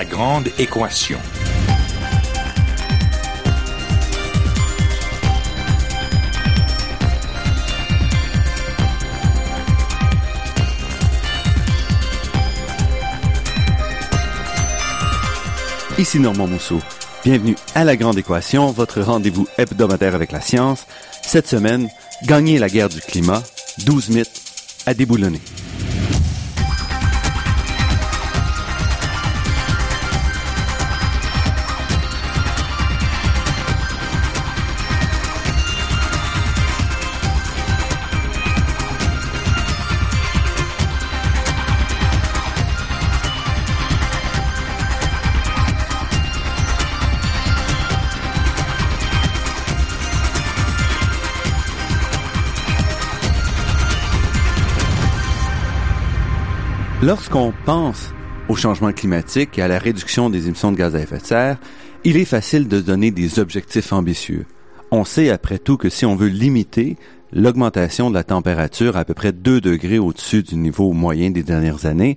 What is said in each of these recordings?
La grande équation. Ici Normand Mousseau. Bienvenue à La Grande Équation, votre rendez-vous hebdomadaire avec la science. Cette semaine, gagner la guerre du climat, 12 mythes à déboulonner. Lorsqu'on pense au changement climatique et à la réduction des émissions de gaz à effet de serre, il est facile de donner des objectifs ambitieux. On sait après tout que si on veut limiter l'augmentation de la température à peu près 2 degrés au-dessus du niveau moyen des dernières années,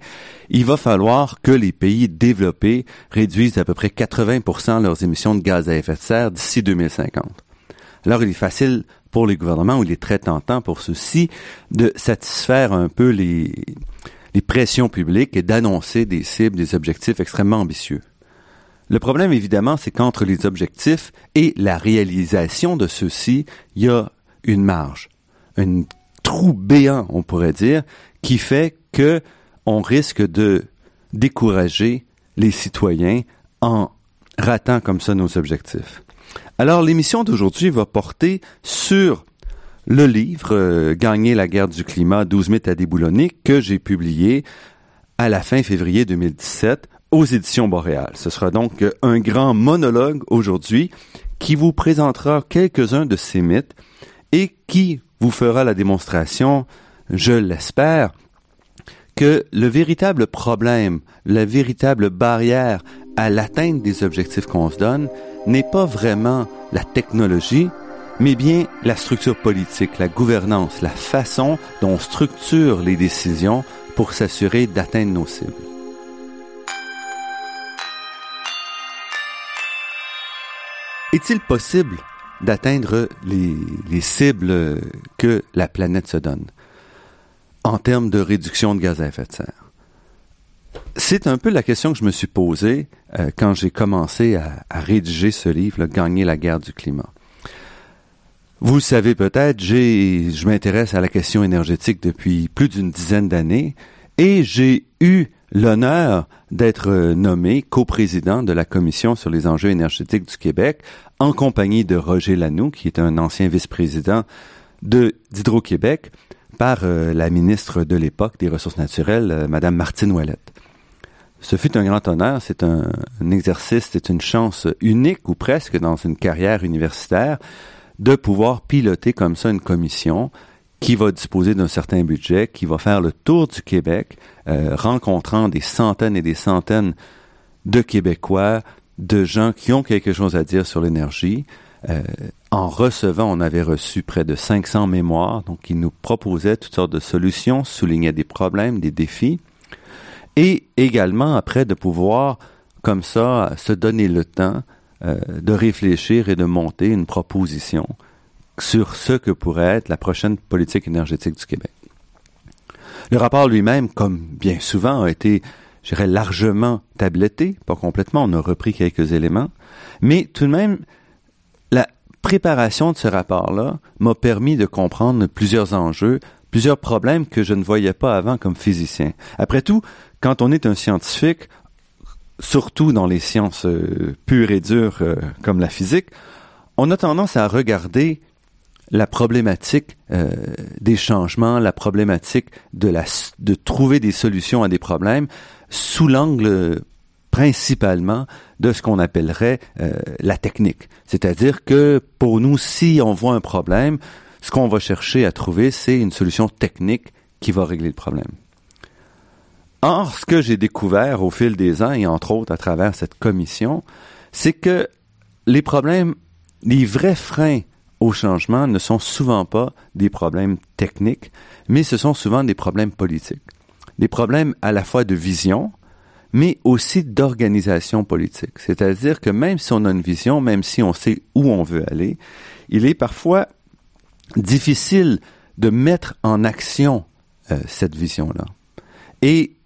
il va falloir que les pays développés réduisent à peu près 80% leurs émissions de gaz à effet de serre d'ici 2050. Alors il est facile pour les gouvernements, ou il est très tentant pour ceux-ci, de satisfaire un peu les, les pressions publiques et d'annoncer des cibles, des objectifs extrêmement ambitieux. Le problème, évidemment, c'est qu'entre les objectifs et la réalisation de ceux-ci, il y a une marge, un trou béant, on pourrait dire, qui fait que on risque de décourager les citoyens en ratant comme ça nos objectifs. Alors, l'émission d'aujourd'hui va porter sur le livre euh, Gagner la guerre du climat, 12 mythes à déboulonner, que j'ai publié à la fin février 2017 aux éditions Boréal. Ce sera donc euh, un grand monologue aujourd'hui qui vous présentera quelques-uns de ces mythes et qui vous fera la démonstration, je l'espère, que le véritable problème, la véritable barrière à l'atteinte des objectifs qu'on se donne n'est pas vraiment la technologie, mais bien la structure politique, la gouvernance, la façon dont on structure les décisions pour s'assurer d'atteindre nos cibles. Est-il possible d'atteindre les, cibles que la planète se donne en termes de réduction de gaz à effet de serre? C'est un peu la question que je me suis posée euh, quand j'ai commencé à, à, rédiger ce livre, Gagner la guerre du climat. Vous le savez peut-être, j'ai, je m'intéresse à la question énergétique depuis plus d'une dizaine d'années et j'ai eu l'honneur d'être nommé coprésident de la Commission sur les enjeux énergétiques du Québec en compagnie de Roger Lanoux, qui est un ancien vice-président de d'Hydro-Québec, par euh, la ministre de l'époque des Ressources naturelles, euh, Madame Martine Ouellette. Ce fut un grand honneur, c'est un exercice, c'est une chance unique ou presque dans une carrière universitaire de pouvoir piloter comme ça une commission qui va disposer d'un certain budget, qui va faire le tour du Québec, euh, rencontrant des centaines et des centaines de Québécois, de gens qui ont quelque chose à dire sur l'énergie. Euh, en recevant, on avait reçu près de 500 mémoires, donc ils nous proposaient toutes sortes de solutions, soulignaient des problèmes, des défis, et également après de pouvoir comme ça se donner le temps euh, de réfléchir et de monter une proposition sur ce que pourrait être la prochaine politique énergétique du Québec. Le rapport lui-même, comme bien souvent, a été, je dirais, largement tabletté, pas complètement, on a repris quelques éléments, mais tout de même, la préparation de ce rapport-là m'a permis de comprendre plusieurs enjeux, plusieurs problèmes que je ne voyais pas avant comme physicien. Après tout, quand on est un scientifique, surtout dans les sciences euh, pures et dures euh, comme la physique, on a tendance à regarder la problématique euh, des changements, la problématique de, la, de trouver des solutions à des problèmes sous l'angle principalement de ce qu'on appellerait la technique. C'est-à-dire que pour nous, si on voit un problème, ce qu'on va chercher à trouver, c'est une solution technique qui va régler le problème. Or, ce que j'ai découvert au fil des ans, et entre autres à travers cette commission, c'est que les problèmes, les vrais freins au changement ne sont souvent pas des problèmes techniques, mais ce sont souvent des problèmes politiques. Des problèmes à la fois de vision, mais aussi d'organisation politique. C'est-à-dire que même si on a une vision, même si on sait où on veut aller, il est parfois difficile de mettre en action euh, cette vision-là. Et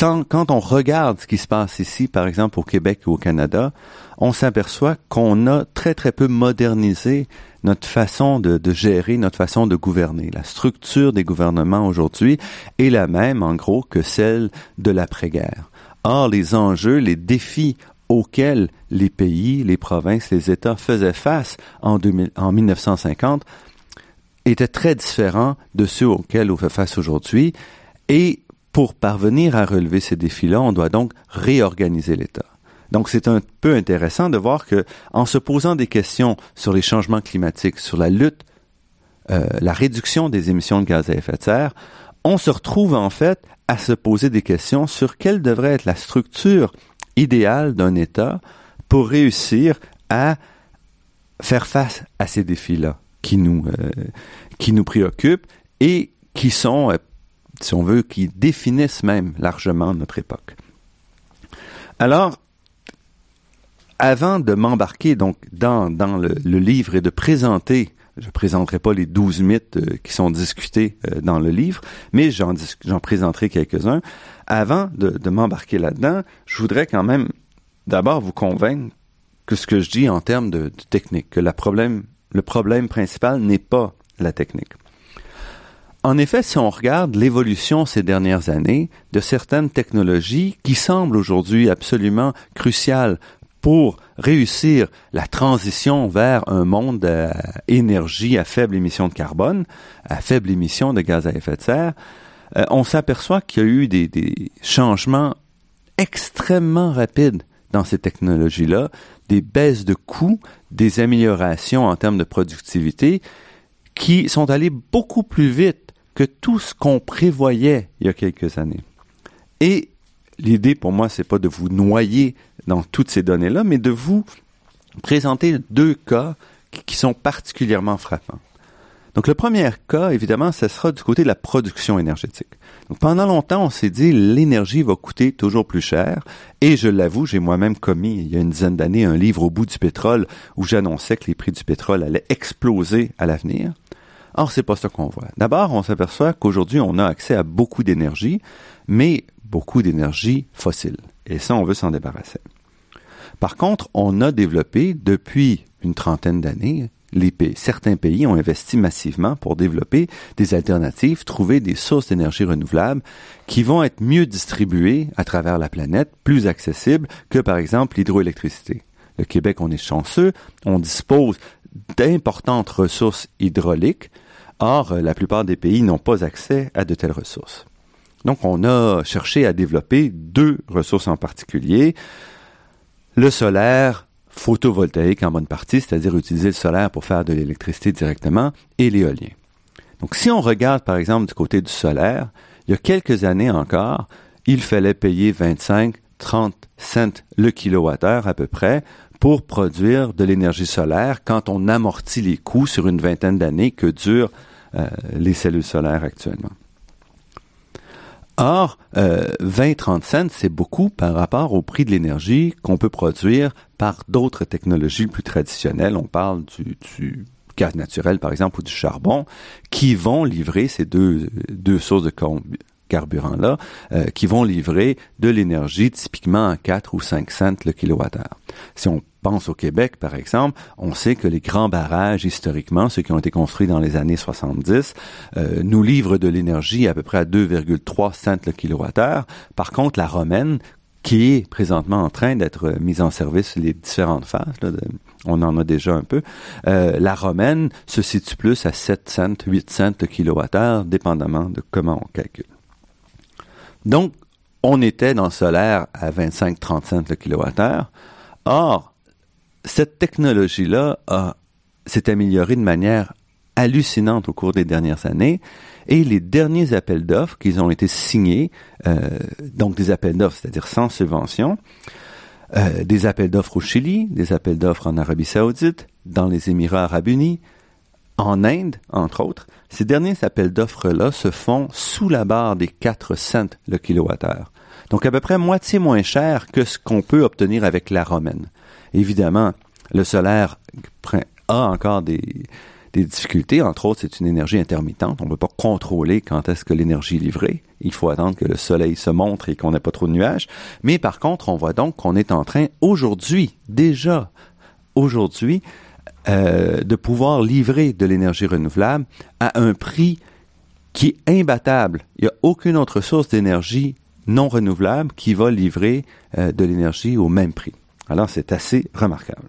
quand on regarde ce qui se passe ici, par exemple au Québec ou au Canada, on s'aperçoit qu'on a très très peu modernisé notre façon de, gérer, notre façon de gouverner. La structure des gouvernements aujourd'hui est la même, en gros, que celle de l'après-guerre. Or, les enjeux, les défis auxquels les pays, les provinces, les États faisaient face en, 2000, en 1950 étaient très différents de ceux auxquels on fait face aujourd'hui. Et pour parvenir à relever ces défis-là, on doit donc réorganiser l'État. Donc c'est un peu intéressant de voir que en se posant des questions sur les changements climatiques, sur la lutte, euh, la réduction des émissions de gaz à effet de serre, on se retrouve en fait à se poser des questions sur quelle devrait être la structure idéale d'un État pour réussir à faire face à ces défis-là qui nous euh, qui nous préoccupent et qui sont, euh, si on veut, qui définissent même largement notre époque. Alors, avant de m'embarquer donc dans, le, livre et de présenter, je présenterai pas les douze mythes euh, qui sont discutés euh, dans le livre, mais j'en, présenterai quelques-uns. Avant de, m'embarquer là-dedans, je voudrais quand même d'abord vous convaincre que ce que je dis en termes de, technique, que le problème principal n'est pas la technique. En effet, si on regarde l'évolution ces dernières années de certaines technologies qui semblent aujourd'hui absolument cruciales pour réussir la transition vers un monde à énergie à faible émission de carbone, à faible émission de gaz à effet de serre, euh, on s'aperçoit qu'il y a eu des, des, changements extrêmement rapides dans ces technologies-là, des baisses de coûts, des améliorations en termes de productivité qui sont allées beaucoup plus vite que tout ce qu'on prévoyait il y a quelques années. Et l'idée pour moi, c'est pas de vous noyer dans toutes ces données-là, mais de vous présenter deux cas qui sont particulièrement frappants. Donc le premier cas, évidemment, ce sera du côté de la production énergétique. Donc, pendant longtemps, on s'est dit l'énergie va coûter toujours plus cher. Et je l'avoue, j'ai moi-même commis il y a une dizaine d'années un livre au bout du pétrole où j'annonçais que les prix du pétrole allaient exploser à l'avenir. Or, c'est pas ça qu'on voit. D'abord, on s'aperçoit qu'aujourd'hui, on a accès à beaucoup d'énergie, mais beaucoup d'énergie fossile. Et ça, on veut s'en débarrasser. Par contre, on a développé depuis une trentaine d'années, certains pays ont investi massivement pour développer des alternatives, trouver des sources d'énergie renouvelables qui vont être mieux distribuées à travers la planète, plus accessibles que par exemple l'hydroélectricité. Le Québec, on est chanceux, on dispose d'importantes ressources hydrauliques, or la plupart des pays n'ont pas accès à de telles ressources. Donc on a cherché à développer deux ressources en particulier, le solaire photovoltaïque en bonne partie, c'est-à-dire utiliser le solaire pour faire de l'électricité directement, et l'éolien. Donc si on regarde par exemple du côté du solaire, il y a quelques années encore, il fallait payer 25, 30 cents le kilowattheure à peu près pour produire de l'énergie solaire quand on amortit les coûts sur une vingtaine d'années que durent euh, les cellules solaires actuellement. Or, euh, 20-30 cents, c'est beaucoup par rapport au prix de l'énergie qu'on peut produire par d'autres technologies plus traditionnelles. On parle du, du, gaz naturel, par exemple, ou du charbon, qui vont livrer ces deux, deux sources de carburant-là, euh, qui vont livrer de l'énergie typiquement à 4 ou 5 cents le kilowattheure. Si on pense au Québec, par exemple, on sait que les grands barrages, historiquement, ceux qui ont été construits dans les années 70, euh, nous livrent de l'énergie à peu près à 2,3 cents le kilowattheure. Par contre, la romaine, qui est présentement en train d'être mise en service les différentes phases, là, on en a déjà un peu, euh, la romaine se situe plus à 7 cents, 8 cents le kilowattheure, dépendamment de comment on calcule. Donc, on était dans le solaire à 25-30 cents le kilowattheure. Or, cette technologie-là s'est améliorée de manière hallucinante au cours des dernières années et les derniers appels d'offres qui ont été signés, euh, donc des appels d'offres, c'est-à-dire sans subvention, euh, des appels d'offres au Chili, des appels d'offres en Arabie saoudite, dans les Émirats arabes unis, En Inde, entre autres, ces derniers appels d'offres-là se font sous la barre des 4 cents le kilowattheure. Donc à peu près moitié moins cher que ce qu'on peut obtenir avec la romaine. Évidemment, le solaire a encore des, difficultés. Entre autres, c'est une énergie intermittente. On ne peut pas contrôler quand est-ce que l'énergie est livrée. Il faut attendre que le soleil se montre et qu'on n'ait pas trop de nuages. Mais par contre, on voit donc qu'on est en train aujourd'hui, déjà aujourd'hui, euh, de pouvoir livrer de l'énergie renouvelable à un prix qui est imbattable. Il n'y a aucune autre source d'énergie non renouvelable qui va livrer euh, de l'énergie au même prix. Alors c'est assez remarquable.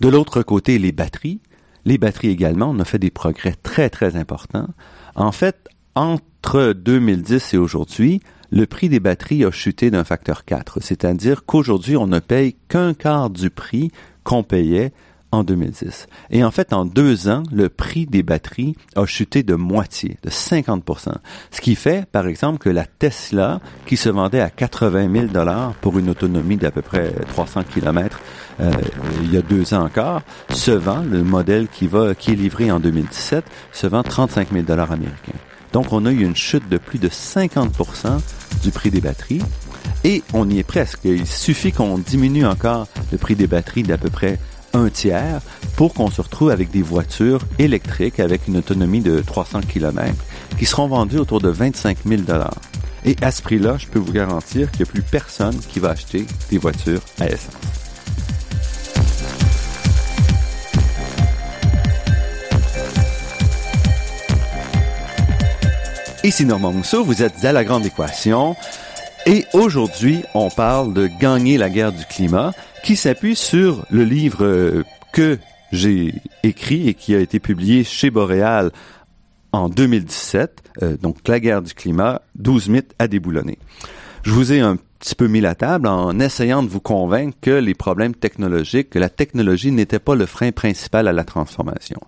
De l'autre côté, les batteries. Les batteries également, on a fait des progrès très très importants. En fait, entre 2010 et aujourd'hui, le prix des batteries a chuté d'un facteur 4, c'est-à-dire qu'aujourd'hui, on ne paye qu'un quart du prix qu'on payait en 2010. Et en fait, en deux ans, le prix des batteries a chuté de moitié, de 50% Ce qui fait, par exemple, que la Tesla, qui se vendait à 80 000 dollars pour une autonomie d'à peu près 300 km euh, il y a deux ans encore, se vend, le modèle qui va, qui est livré en 2017, se vend 35 000 dollars américains. Donc, on a eu une chute de plus de 50% du prix des batteries. Et on y est presque. Il suffit qu'on diminue encore le prix des batteries d'à peu près un tiers pour qu'on se retrouve avec des voitures électriques avec une autonomie de 300 km qui seront vendues autour de 25 000 Et à ce prix-là, je peux vous garantir qu'il n'y a plus personne qui va acheter des voitures à essence. Ici Normand Mousseau, vous êtes à la grande équation. Et aujourd'hui, on parle de gagner la guerre du climat qui s'appuie sur le livre euh, que j'ai écrit et qui a été publié chez Boréal en 2017, euh, donc La guerre du climat, 12 mythes à déboulonner. Je vous ai un petit peu mis la table en essayant de vous convaincre que les problèmes technologiques, que la technologie n'était pas le frein principal à la transformation.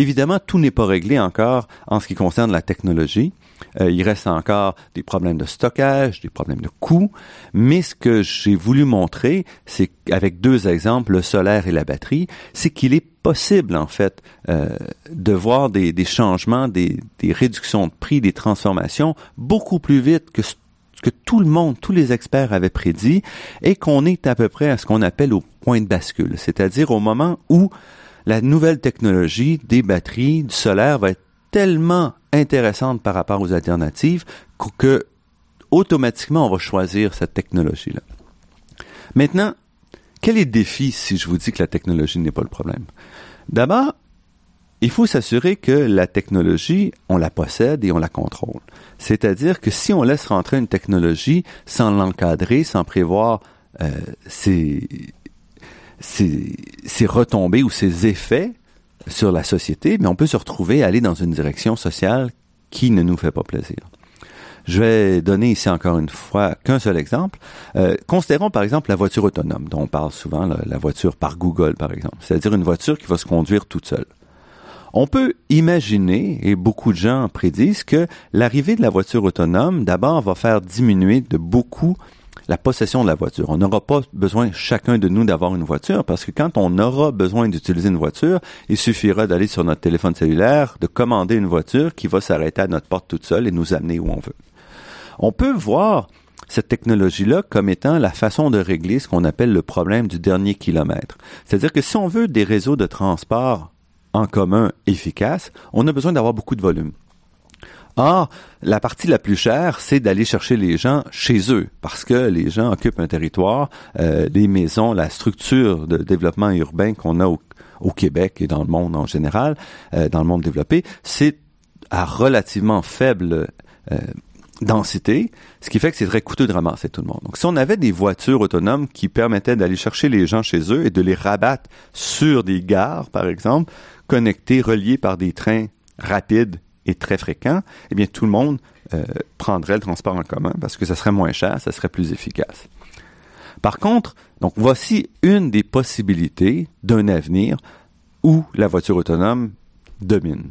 Évidemment, tout n'est pas réglé encore en ce qui concerne la technologie. Euh, il reste encore des problèmes de stockage, des problèmes de coûts, mais ce que j'ai voulu montrer, c'est qu'avec deux exemples, le solaire et la batterie, c'est qu'il est possible en fait euh, de voir des, des changements, des, des, réductions de prix, des transformations beaucoup plus vite que ce que tout le monde, tous les experts avaient prédit, et qu'on est à peu près à ce qu'on appelle au point de bascule, c'est-à-dire au moment où la nouvelle technologie des batteries, du solaire va être tellement intéressante par rapport aux alternatives que automatiquement on va choisir cette technologie-là. Maintenant, quel est le défi si je vous dis que la technologie n'est pas le problème? D'abord, il faut s'assurer que la technologie, on la possède et on la contrôle. C'est-à-dire que si on laisse rentrer une technologie sans l'encadrer, sans prévoir euh, ses, ses retombées ou ses effets, sur la société, mais on peut se retrouver à aller dans une direction sociale qui ne nous fait pas plaisir. Je vais donner ici encore une fois qu'un seul exemple. Euh, considérons par exemple la voiture autonome, dont on parle souvent, la, voiture par Google par exemple, c'est-à-dire une voiture qui va se conduire toute seule. On peut imaginer, et beaucoup de gens prédisent, que l'arrivée de la voiture autonome, d'abord, va faire diminuer de beaucoup la possession de la voiture. On n'aura pas besoin chacun de nous d'avoir une voiture parce que quand on aura besoin d'utiliser une voiture, il suffira d'aller sur notre téléphone cellulaire, de commander une voiture qui va s'arrêter à notre porte toute seule et nous amener où on veut. On peut voir cette technologie-là comme étant la façon de régler ce qu'on appelle le problème du dernier kilomètre. C'est-à-dire que si on veut des réseaux de transport en commun efficaces, on a besoin d'avoir beaucoup de volume. Or, la partie la plus chère, c'est d'aller chercher les gens chez eux, parce que les gens occupent un territoire, euh, les maisons, la structure de développement urbain qu'on a au, Québec et dans le monde en général, euh, dans le monde développé, c'est à relativement faible euh, densité, ce qui fait que c'est très coûteux de ramasser tout le monde. Donc, si on avait des voitures autonomes qui permettaient d'aller chercher les gens chez eux et de les rabattre sur des gares, par exemple, connectés, reliés par des trains rapides est très fréquent, eh bien tout le monde euh, prendrait le transport en commun parce que ça serait moins cher, ça serait plus efficace. Par contre, donc voici une des possibilités d'un avenir où la voiture autonome domine.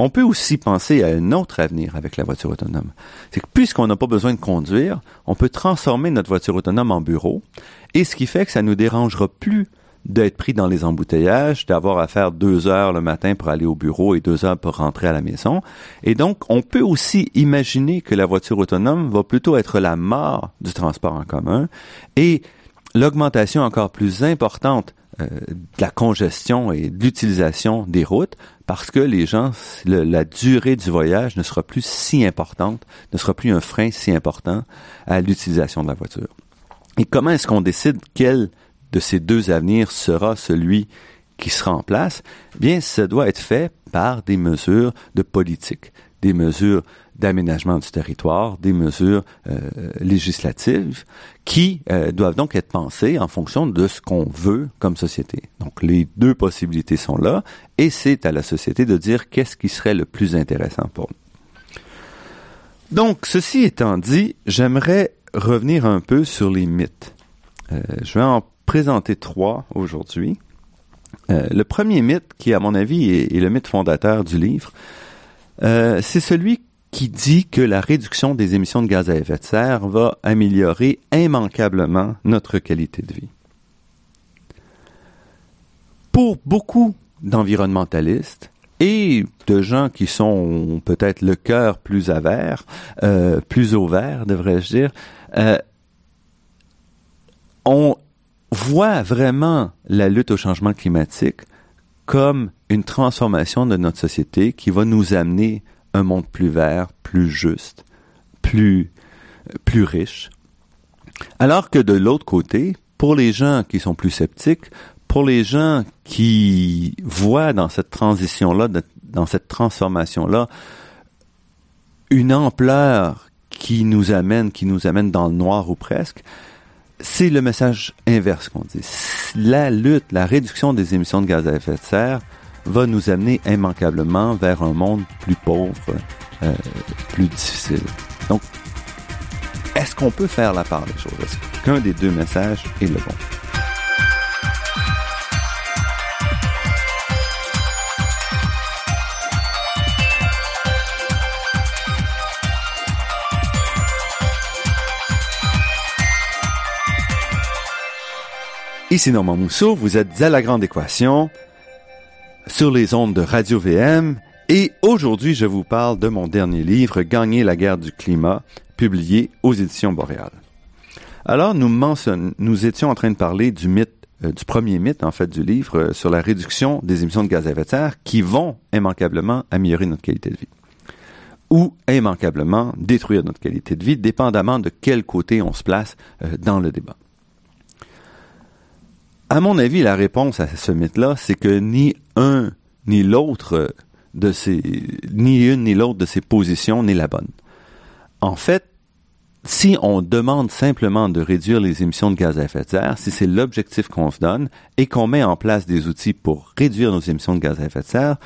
On peut aussi penser à un autre avenir avec la voiture autonome. C'est que puisqu'on n'a pas besoin de conduire, on peut transformer notre voiture autonome en bureau, et ce qui fait que ça nous dérangera plus d'être pris dans les embouteillages, d'avoir à faire deux heures le matin pour aller au bureau et deux heures pour rentrer à la maison. Et donc, on peut aussi imaginer que la voiture autonome va plutôt être la mort du transport en commun et l'augmentation encore plus importante euh, de la congestion et de l'utilisation des routes parce que les gens, la durée du voyage ne sera plus si importante, ne sera plus un frein si important à l'utilisation de la voiture. Et comment est-ce qu'on décide quel de ces deux avenirs sera celui qui sera en place, eh bien, ça doit être fait par des mesures de politique, des mesures d'aménagement du territoire, des mesures euh, législatives qui euh, doivent donc être pensées en fonction de ce qu'on veut comme société. Donc les deux possibilités sont là et c'est à la société de dire qu'est-ce qui serait le plus intéressant pour nous. Donc ceci étant dit, j'aimerais revenir un peu sur les mythes. Euh, je vais en présenter trois aujourd'hui. Euh, le premier mythe, qui à mon avis est, le mythe fondateur du livre, euh, c'est celui qui dit que la réduction des émissions de gaz à effet de serre va améliorer immanquablement notre qualité de vie. Pour beaucoup d'environnementalistes et de gens qui sont peut-être le cœur plus avert, euh, plus ouvert, devrais-je dire, on voit vraiment la lutte au changement climatique comme une transformation de notre société qui va nous amener un monde plus vert, plus juste, plus, plus riche. Alors que de l'autre côté, pour les gens qui sont plus sceptiques, pour les gens qui voient dans cette transition-là, dans cette transformation-là, une ampleur qui nous amène, qui nous amène dans le noir ou presque, c'est le message inverse qu'on dit. La lutte, la réduction des émissions de gaz à effet de serre va nous amener immanquablement vers un monde plus pauvre, euh, plus difficile. Donc, est-ce qu'on peut faire la part des choses? Est-ce qu'un des deux messages est le bon? Ici Normand Mousseau, vous êtes à la grande équation sur les ondes de Radio VM et aujourd'hui je vous parle de mon dernier livre Gagner la guerre du climat, publié aux éditions Boréal. Alors nous nous étions en train de parler du mythe euh, du premier mythe en fait du livre euh, sur la réduction des émissions de gaz à effet de serre qui vont immanquablement améliorer notre qualité de vie ou immanquablement détruire notre qualité de vie, dépendamment de quel côté on se place euh, dans le débat. À mon avis, la réponse à ce mythe-là, c'est que ni un ni l'autre de ces, ni une ni l'autre de ces positions n'est la bonne. En fait, si on demande simplement de réduire les émissions de gaz à effet de serre, si c'est l'objectif qu'on se donne et qu'on met en place des outils pour réduire nos émissions de gaz à effet de serre,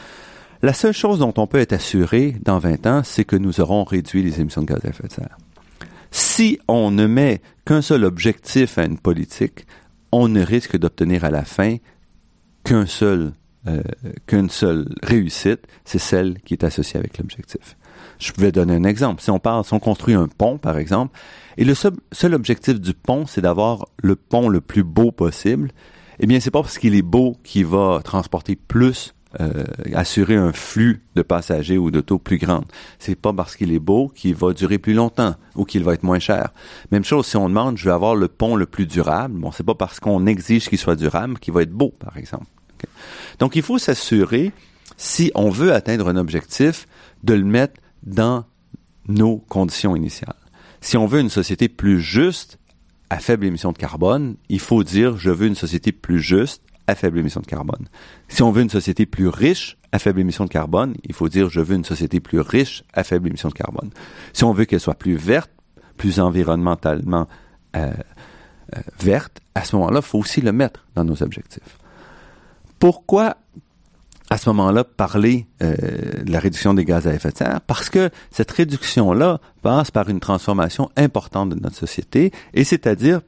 la seule chose dont on peut être assuré dans 20 ans, c'est que nous aurons réduit les émissions de gaz à effet de serre. Si on ne met qu'un seul objectif à une politique, on ne risque d'obtenir à la fin qu'un seul, euh, qu'une seule réussite, c'est celle qui est associée avec l'objectif. Je vais donner un exemple. Si on parle, si on construit un pont, par exemple, et le seul, seul objectif du pont, c'est d'avoir le pont le plus beau possible, eh bien, c'est pas parce qu'il est beau qu'il va transporter plus euh, assurer un flux de passagers ou d'autos plus grand. C'est pas parce qu'il est beau qu'il va durer plus longtemps ou qu'il va être moins cher. Même chose si on demande, je veux avoir le pont le plus durable. Bon, c'est pas parce qu'on exige qu'il soit durable qu'il va être beau, par exemple. Donc, il faut s'assurer, si on veut atteindre un objectif, de le mettre dans nos conditions initiales. Si on veut une société plus juste, à faible émission de carbone, il faut dire je veux une société plus juste à faible émission de carbone. Si on veut une société plus riche à faible émission de carbone, il faut dire je veux une société plus riche à faible émission de carbone. Si on veut qu'elle soit plus verte, plus environnementalement euh, euh, verte, à ce moment-là, il faut aussi le mettre dans nos objectifs. Pourquoi à ce moment-là parler euh, de la réduction des gaz à effet de serre? Parce que cette réduction-là passe par une transformation importante de notre société et c'est-à-dire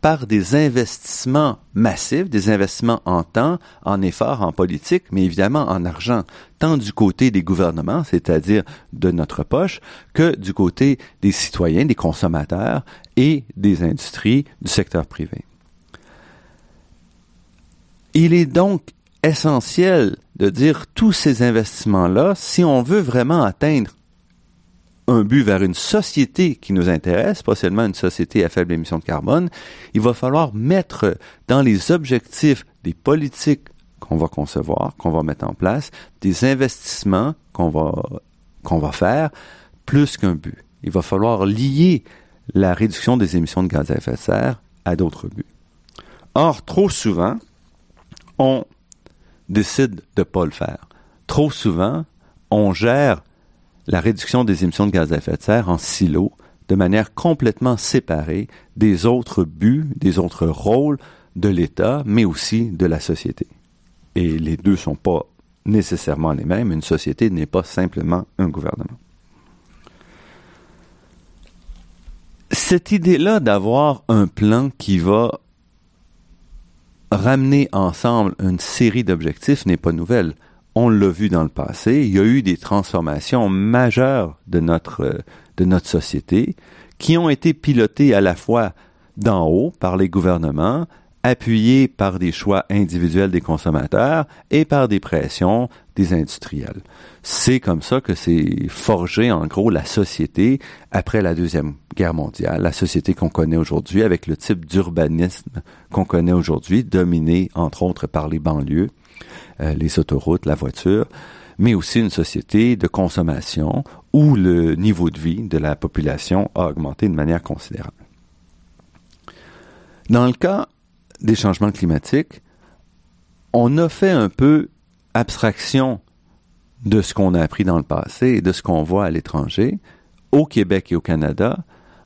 par des investissements massifs, des investissements en temps, en efforts, en politique, mais évidemment en argent, tant du côté des gouvernements, c'est-à-dire de notre poche, que du côté des citoyens, des consommateurs et des industries du secteur privé. Il est donc essentiel de dire tous ces investissements-là, si on veut vraiment atteindre un but vers une société qui nous intéresse, pas seulement une société à faible émission de carbone, il va falloir mettre dans les objectifs des politiques qu'on va concevoir, qu'on va mettre en place, des investissements qu'on va, qu'on va faire, plus qu'un but. Il va falloir lier la réduction des émissions de gaz à effet de serre à d'autres buts. Or, trop souvent, on décide de ne pas le faire. Trop souvent, on gère la réduction des émissions de gaz à effet de serre en silo, de manière complètement séparée des autres buts, des autres rôles de l'État, mais aussi de la société. Et les deux ne sont pas nécessairement les mêmes. Une société n'est pas simplement un gouvernement. Cette idée-là d'avoir un plan qui va ramener ensemble une série d'objectifs n'est pas nouvelle. On l'a vu dans le passé. Il y a eu des transformations majeures de notre, de notre société qui ont été pilotées à la fois d'en haut par les gouvernements, appuyées par des choix individuels des consommateurs et par des pressions des industriels. C'est comme ça que s'est forgé en gros la société après la Deuxième Guerre mondiale, la société qu'on connaît aujourd'hui avec le type d'urbanisme qu'on connaît aujourd'hui, dominé entre autres par les banlieues, euh, les autoroutes, la voiture, mais aussi une société de consommation où le niveau de vie de la population a augmenté de manière considérable. Dans le cas des changements climatiques, on a fait un peu abstraction de ce qu'on a appris dans le passé et de ce qu'on voit à l'étranger, au Québec et au Canada,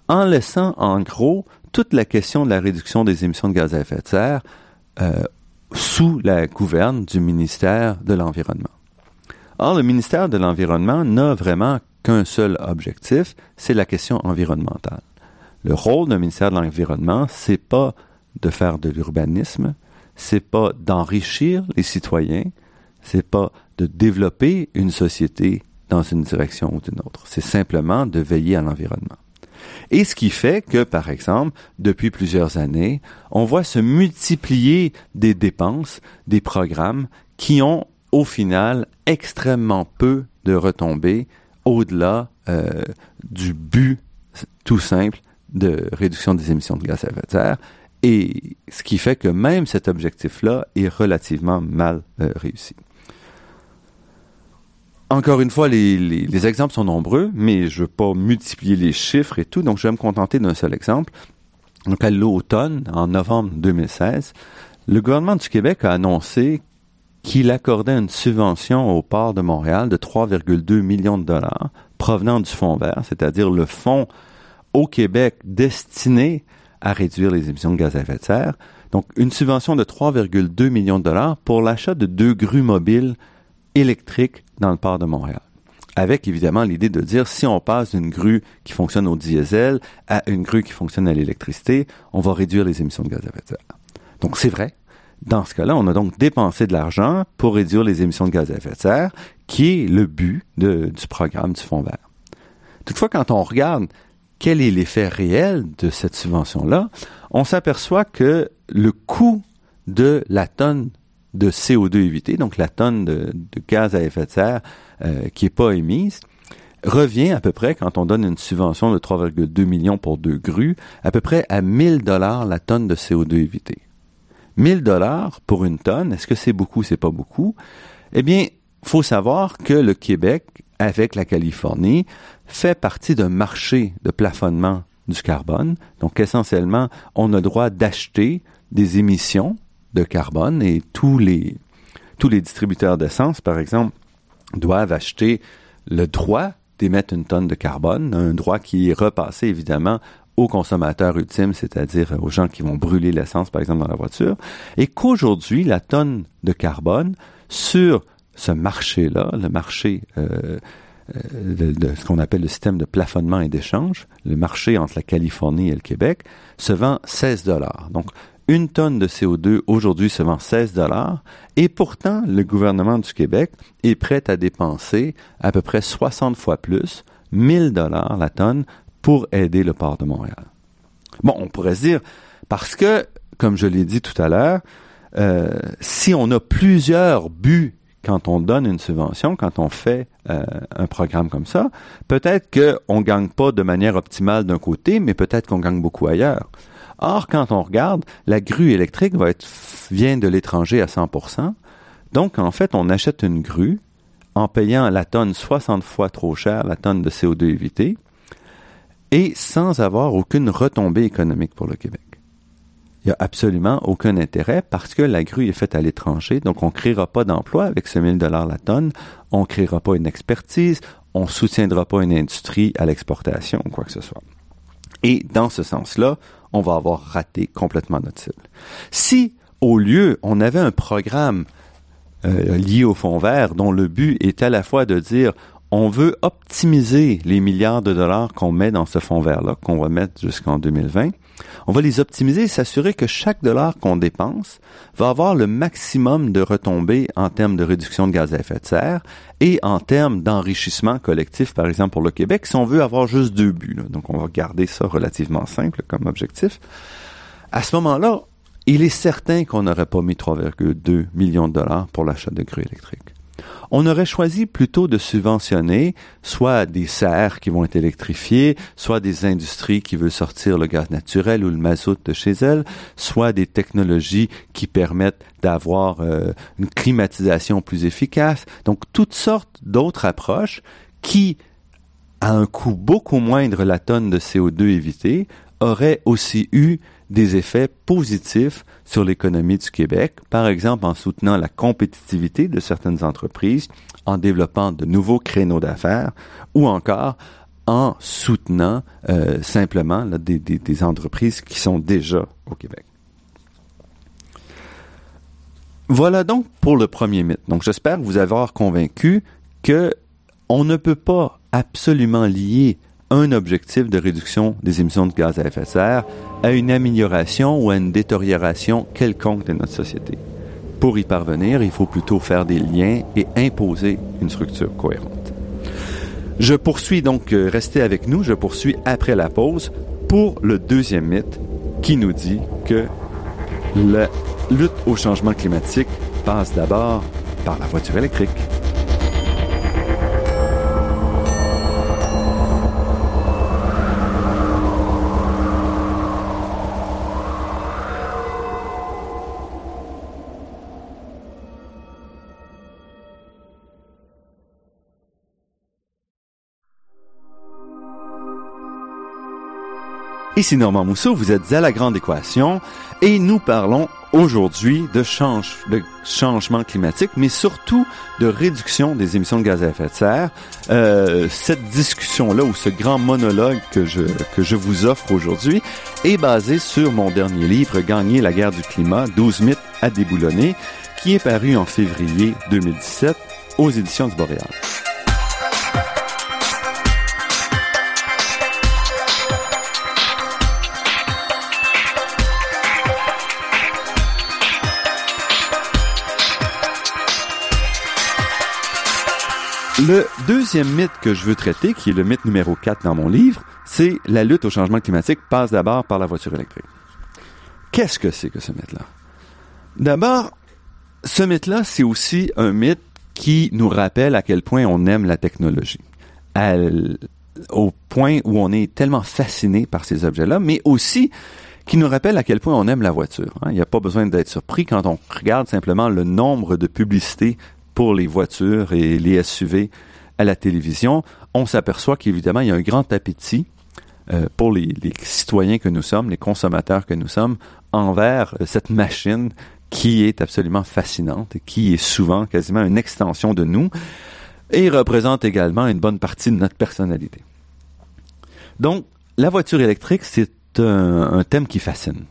en laissant en gros toute la question de la réduction des émissions de gaz à effet de serre euh, sous la gouverne du ministère de l'Environnement. Or, le ministère de l'Environnement n'a vraiment qu'un seul objectif, c'est la question environnementale. Le rôle d'un ministère de l'Environnement, c'est pas de faire de l'urbanisme, c'est pas d'enrichir les citoyens, c'est pas de développer une société dans une direction ou d'une autre. C'est simplement de veiller à l'environnement. Et ce qui fait que, par exemple, depuis plusieurs années, on voit se multiplier des dépenses, des programmes qui ont, au final, extrêmement peu de retombées au-delà euh, du but tout simple de réduction des émissions de gaz à effet de serre et ce qui fait que même cet objectif-là est relativement mal euh, réussi. Encore une fois, les, exemples sont nombreux, mais je ne veux pas multiplier les chiffres et tout, donc je vais me contenter d'un seul exemple. Donc à l'automne, en novembre 2016, le gouvernement du Québec a annoncé qu'il accordait une subvention au port de Montréal de 3,2 millions de dollars provenant du Fonds vert, c'est-à-dire le fonds au Québec destiné à réduire les émissions de gaz à effet de serre. Donc, une subvention de 3,2 millions de dollars pour l'achat de deux grues mobiles électriques dans le port de Montréal. Avec évidemment l'idée de dire si on passe d'une grue qui fonctionne au diesel à une grue qui fonctionne à l'électricité, on va réduire les émissions de gaz à effet de serre. Donc c'est vrai. Dans ce cas-là, on a donc dépensé de l'argent pour réduire les émissions de gaz à effet de serre, qui est le but du programme du Fonds vert. Toutefois, quand on regarde quel est l'effet réel de cette subvention-là, on s'aperçoit que le coût de la tonne de CO2 évité, donc la tonne de, gaz à effet de serre euh, qui n'est pas émise, revient à peu près, quand on donne une subvention de 3,2 millions pour deux grues, à peu près à 1000 dollars la tonne de CO2 évité. 1000 dollars pour une tonne, est-ce que c'est beaucoup, c'est pas beaucoup? Eh bien, faut savoir que le Québec, avec la Californie, fait partie d'un marché de plafonnement du carbone. Donc, essentiellement, on a le droit d'acheter des émissions de carbone et tous les, tous les distributeurs d'essence, par exemple, doivent acheter le droit d'émettre une tonne de carbone, un droit qui est repassé évidemment aux consommateurs ultimes, c'est-à-dire aux gens qui vont brûler l'essence, par exemple, dans la voiture, et qu'aujourd'hui, la tonne de carbone sur ce marché-là, le marché euh, euh, de, ce qu'on appelle le système de plafonnement et d'échange, le marché entre la Californie et le Québec, se vend 16 dollars. Donc, une tonne de CO2 aujourd'hui se vend 16 dollars et pourtant le gouvernement du Québec est prêt à dépenser à peu près 60 fois plus, 1000 dollars la tonne pour aider le port de Montréal. Bon, on pourrait se dire parce que, comme je l'ai dit tout à l'heure, euh, si on a plusieurs buts quand on donne une subvention, quand on fait euh, un programme comme ça, peut-être qu'on ne gagne pas de manière optimale d'un côté, mais peut-être qu'on gagne beaucoup ailleurs. Or, quand on regarde, la grue électrique va être, vient de l'étranger à 100%. Donc, en fait, on achète une grue en payant la tonne 60 fois trop cher, la tonne de CO2 évité, et sans avoir aucune retombée économique pour le Québec. Il n'y a absolument aucun intérêt parce que la grue est faite à l'étranger, donc on ne créera pas d'emploi avec ce 1000 dollars la tonne, on ne créera pas une expertise, on ne soutiendra pas une industrie à l'exportation ou quoi que ce soit. Et dans ce sens-là, on va avoir raté complètement notre cible. Si, au lieu, on avait un programme euh, lié au fonds vert dont le but est à la fois de dire on veut optimiser les milliards de dollars qu'on met dans ce fonds vert-là, qu'on va mettre jusqu'en 2020, on va les optimiser et s'assurer que chaque dollar qu'on dépense va avoir le maximum de retombées en termes de réduction de gaz à effet de serre et en termes d'enrichissement collectif, par exemple pour le Québec, si on veut avoir juste deux buts. Donc on va garder ça relativement simple comme objectif. À ce moment-là, il est certain qu'on n'aurait pas mis 3,2 millions de dollars pour l'achat de grues électriques on aurait choisi plutôt de subventionner soit des serres qui vont être électrifiées, soit des industries qui veulent sortir le gaz naturel ou le mazout de chez elles, soit des technologies qui permettent d'avoir euh, une climatisation plus efficace. Donc toutes sortes d'autres approches qui, à un coût beaucoup moindre la tonne de CO2 évité, auraient aussi eu des effets positifs sur l'économie du Québec, par exemple en soutenant la compétitivité de certaines entreprises, en développant de nouveaux créneaux d'affaires, ou encore en soutenant euh, simplement des, entreprises qui sont déjà au Québec. Voilà donc pour le premier mythe. Donc j'espère vous avoir convaincu que on ne peut pas absolument lier un objectif de réduction des émissions de gaz à effet de serre à une amélioration ou à une détérioration quelconque de notre société. Pour y parvenir, il faut plutôt faire des liens et imposer une structure cohérente. Je poursuis donc, euh, restez avec nous, je poursuis après la pause pour le deuxième mythe qui nous dit que la lutte au changement climatique passe d'abord par la voiture électrique. Ici Normand Mousseau, vous êtes à la Grande Équation et nous parlons aujourd'hui de, change, de changement climatique, mais surtout de réduction des émissions de gaz à effet de serre. Euh, cette discussion-là ou ce grand monologue que je, que je vous offre aujourd'hui est basé sur mon dernier livre, Gagner la guerre du climat, 12 mythes à déboulonner, qui est paru en février 2017 aux éditions du Boréal. Le deuxième mythe que je veux traiter, qui est le mythe numéro 4 dans mon livre, c'est la lutte au changement climatique passe d'abord par la voiture électrique. Qu'est-ce que c'est que ce mythe-là? D'abord, ce mythe-là, c'est aussi un mythe qui nous rappelle à quel point on aime la technologie. au point où on est tellement fasciné par ces objets-là, mais aussi qui nous rappelle à quel point on aime la voiture. Hein. Il n'y a pas besoin d'être surpris quand on regarde simplement le nombre de publicités pour les voitures et les SUV à la télévision, on s'aperçoit qu'évidemment, il y a un grand appétit euh, pour les, citoyens que nous sommes, les consommateurs que nous sommes, envers euh, cette machine qui est absolument fascinante et qui est souvent quasiment une extension de nous et représente également une bonne partie de notre personnalité. Donc, la voiture électrique, c'est un thème qui fascine.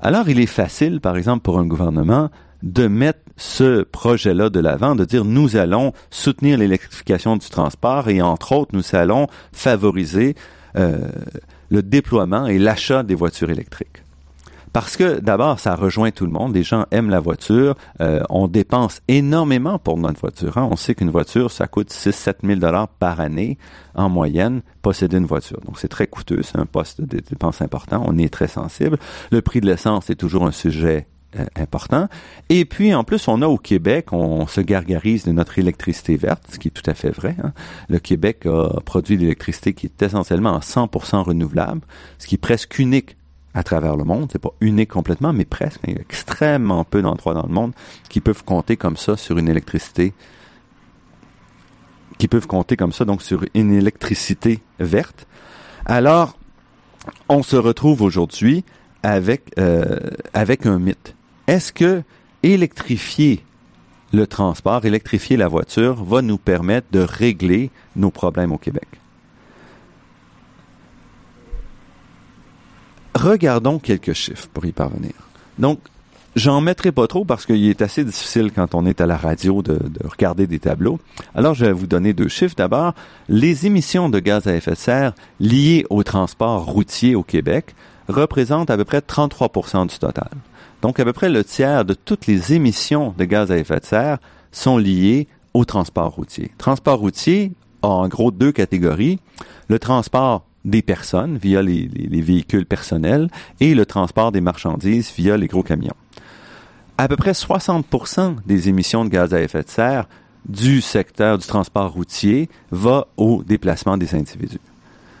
Alors, il est facile, par exemple, pour un gouvernement de mettre ce projet-là de l'avant, de dire nous allons soutenir l'électrification du transport et entre autres nous allons favoriser euh, le déploiement et l'achat des voitures électriques. Parce que d'abord, ça rejoint tout le monde. Les gens aiment la voiture. Euh, on dépense énormément pour notre voiture. Hein. On sait qu'une voiture, ça coûte 6-7 000 dollars par année en moyenne posséder une voiture. Donc c'est très coûteux. C'est un poste de dépense important. On est très sensible. Le prix de l'essence est toujours un sujet euh, important. Et puis, en plus, on a au Québec, on, se gargarise de notre électricité verte, ce qui est tout à fait vrai. Hein. Le Québec a produit de l'électricité qui est essentiellement à 100% renouvelable, ce qui est presque unique à travers le monde. C'est pas unique complètement, mais presque. Il y a extrêmement peu d'endroits dans le monde qui peuvent compter comme ça sur une électricité qui peuvent compter comme ça donc sur une électricité verte. Alors, on se retrouve aujourd'hui avec euh, avec un mythe. Est-ce que électrifier le transport, électrifier la voiture va nous permettre de régler nos problèmes au Québec? Regardons quelques chiffres pour y parvenir. Donc, J'en mettrai pas trop parce qu'il est assez difficile quand on est à la radio de, regarder des tableaux. Alors, je vais vous donner deux chiffres. D'abord, les émissions de gaz à effet de serre liées au transport routier au Québec représentent à peu près 33% du total. Donc, à peu près le tiers de toutes les émissions de gaz à effet de serre sont liées au transport routier. Transport routier a en gros deux catégories. Le transport des personnes via les, véhicules personnels et le transport des marchandises via les gros camions. À peu près 60% des émissions de gaz à effet de serre du secteur du transport routier va au déplacement des individus.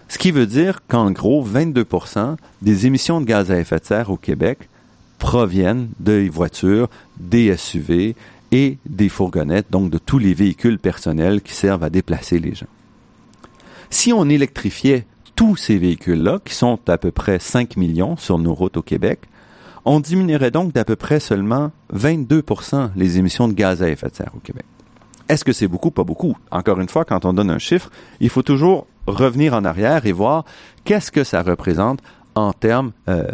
Ce qui veut dire qu'en gros, 22% des émissions de gaz à effet de serre au Québec proviennent des voitures, des SUV et des fourgonnettes, donc de tous les véhicules personnels qui servent à déplacer les gens. Si on électrifiait tous ces véhicules-là, qui sont à peu près 5 millions sur nos routes au Québec, on diminuerait donc d'à peu près seulement 22% les émissions de gaz à effet de serre au Québec. Est-ce que c'est beaucoup? Pas beaucoup. Encore une fois, quand on donne un chiffre, il faut toujours revenir en arrière et voir qu'est-ce que ça représente en termes euh,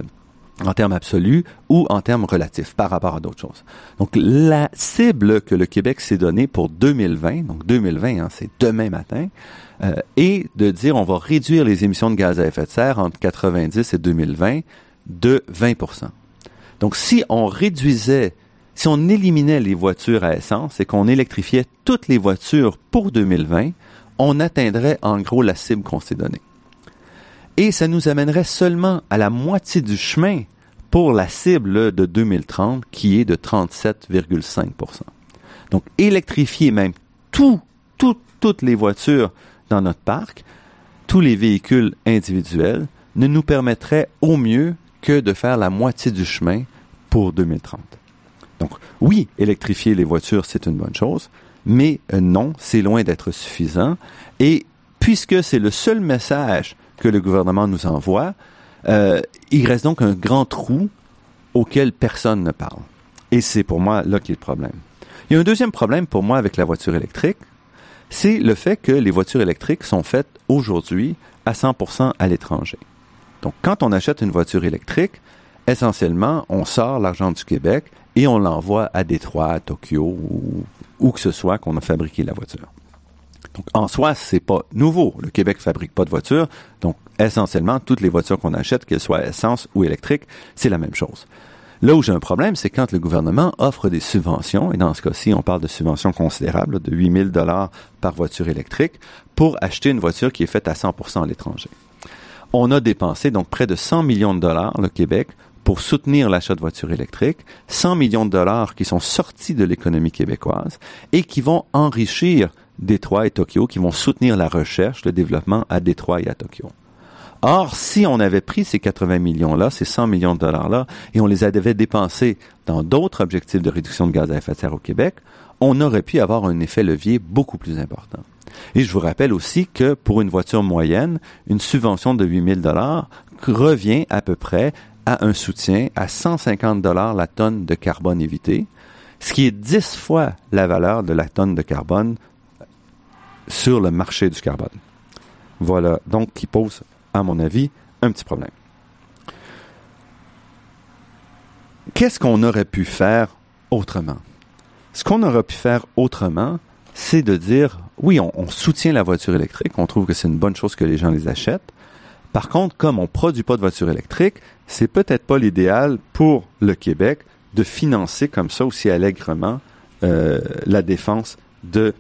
en termes absolus ou en termes relatifs par rapport à d'autres choses. Donc la cible que le Québec s'est donnée pour 2020, donc 2020, hein, c'est demain matin, euh, et de dire on va réduire les émissions de gaz à effet de serre entre 90 et 2020 de 20% Donc si on réduisait, si on éliminait les voitures à essence et qu'on électrifiait toutes les voitures pour 2020, on atteindrait en gros la cible qu'on s'est donnée. Et ça nous amènerait seulement à la moitié du chemin pour la cible de 2030 qui est de 37,5% Donc électrifier même tout, toutes les voitures dans notre parc, tous les véhicules individuels, ne nous permettrait au mieux que de faire la moitié du chemin pour 2030. Donc oui, électrifier les voitures, c'est une bonne chose, mais euh, non, c'est loin d'être suffisant. Et puisque c'est le seul message que le gouvernement nous envoie, euh, il reste donc un grand trou auquel personne ne parle. Et c'est pour moi là qui est le problème. Il y a un deuxième problème pour moi avec la voiture électrique, c'est le fait que les voitures électriques sont faites aujourd'hui à 100% à l'étranger. Donc, quand on achète une voiture électrique, essentiellement, on sort l'argent du Québec et on l'envoie à Détroit, à Tokyo ou où que ce soit qu'on a fabriqué la voiture. Donc, en soi, c'est pas nouveau. Le Québec fabrique pas de voitures. Donc, essentiellement, toutes les voitures qu'on achète, qu'elles soient essence ou électriques, c'est la même chose. Là où j'ai un problème, c'est quand le gouvernement offre des subventions, et dans ce cas-ci, on parle de subventions considérables, de 8000 dollars par voiture électrique, pour acheter une voiture qui est faite à 100% à l'étranger. On a dépensé donc près de 100 millions de dollars, le Québec, pour soutenir l'achat de voitures électriques, 100 millions de dollars qui sont sortis de l'économie québécoise et qui vont enrichir Détroit et Tokyo, qui vont soutenir la recherche, le développement à Détroit et à Tokyo. Or, si on avait pris ces 80 millions-là, ces 100 millions de dollars-là, et on les avait dépensés dans d'autres objectifs de réduction de gaz à effet de serre au Québec, on aurait pu avoir un effet levier beaucoup plus important. Et je vous rappelle aussi que pour une voiture moyenne, une subvention de 8000 dollars revient à peu près à un soutien à 150 dollars la tonne de carbone évité, ce qui est 10 fois la valeur de la tonne de carbone sur le marché du carbone. Voilà, donc qui pose à mon avis, un petit problème. Qu'est-ce qu'on aurait pu faire autrement? Ce qu'on aurait pu faire autrement, c'est de dire, oui, on, soutient la voiture électrique, on trouve que c'est une bonne chose que les gens les achètent. Par contre, comme on ne produit pas de voiture électrique, c'est peut-être pas l'idéal pour le Québec de financer comme ça aussi allègrement euh, la défense de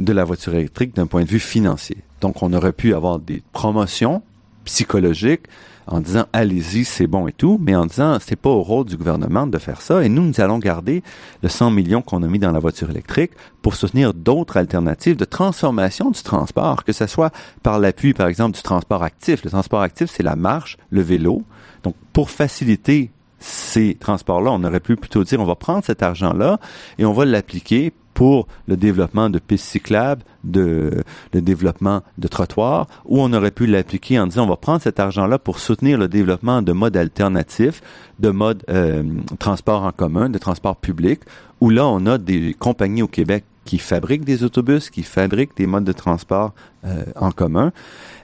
de la voiture électrique d'un point de vue financier. Donc, on aurait pu avoir des promotions, psychologique en disant allez-y, c'est bon et tout, mais en disant c'est pas au rôle du gouvernement de faire ça et nous nous allons garder le 100 millions qu'on a mis dans la voiture électrique pour soutenir d'autres alternatives de transformation du transport, que ce soit par l'appui par exemple du transport actif. Le transport actif c'est la marche, le vélo. Donc pour faciliter ces transports-là, on aurait pu plutôt dire on va prendre cet argent-là et on va l'appliquer pour le développement de pistes cyclables, de le développement de trottoirs, ou on aurait pu l'appliquer en disant on va prendre cet argent-là pour soutenir le développement de modes alternatifs, de modes euh, transport en commun, de transport public, où là on a des compagnies au Québec qui fabriquent des autobus, qui fabriquent des modes de transport euh, en commun.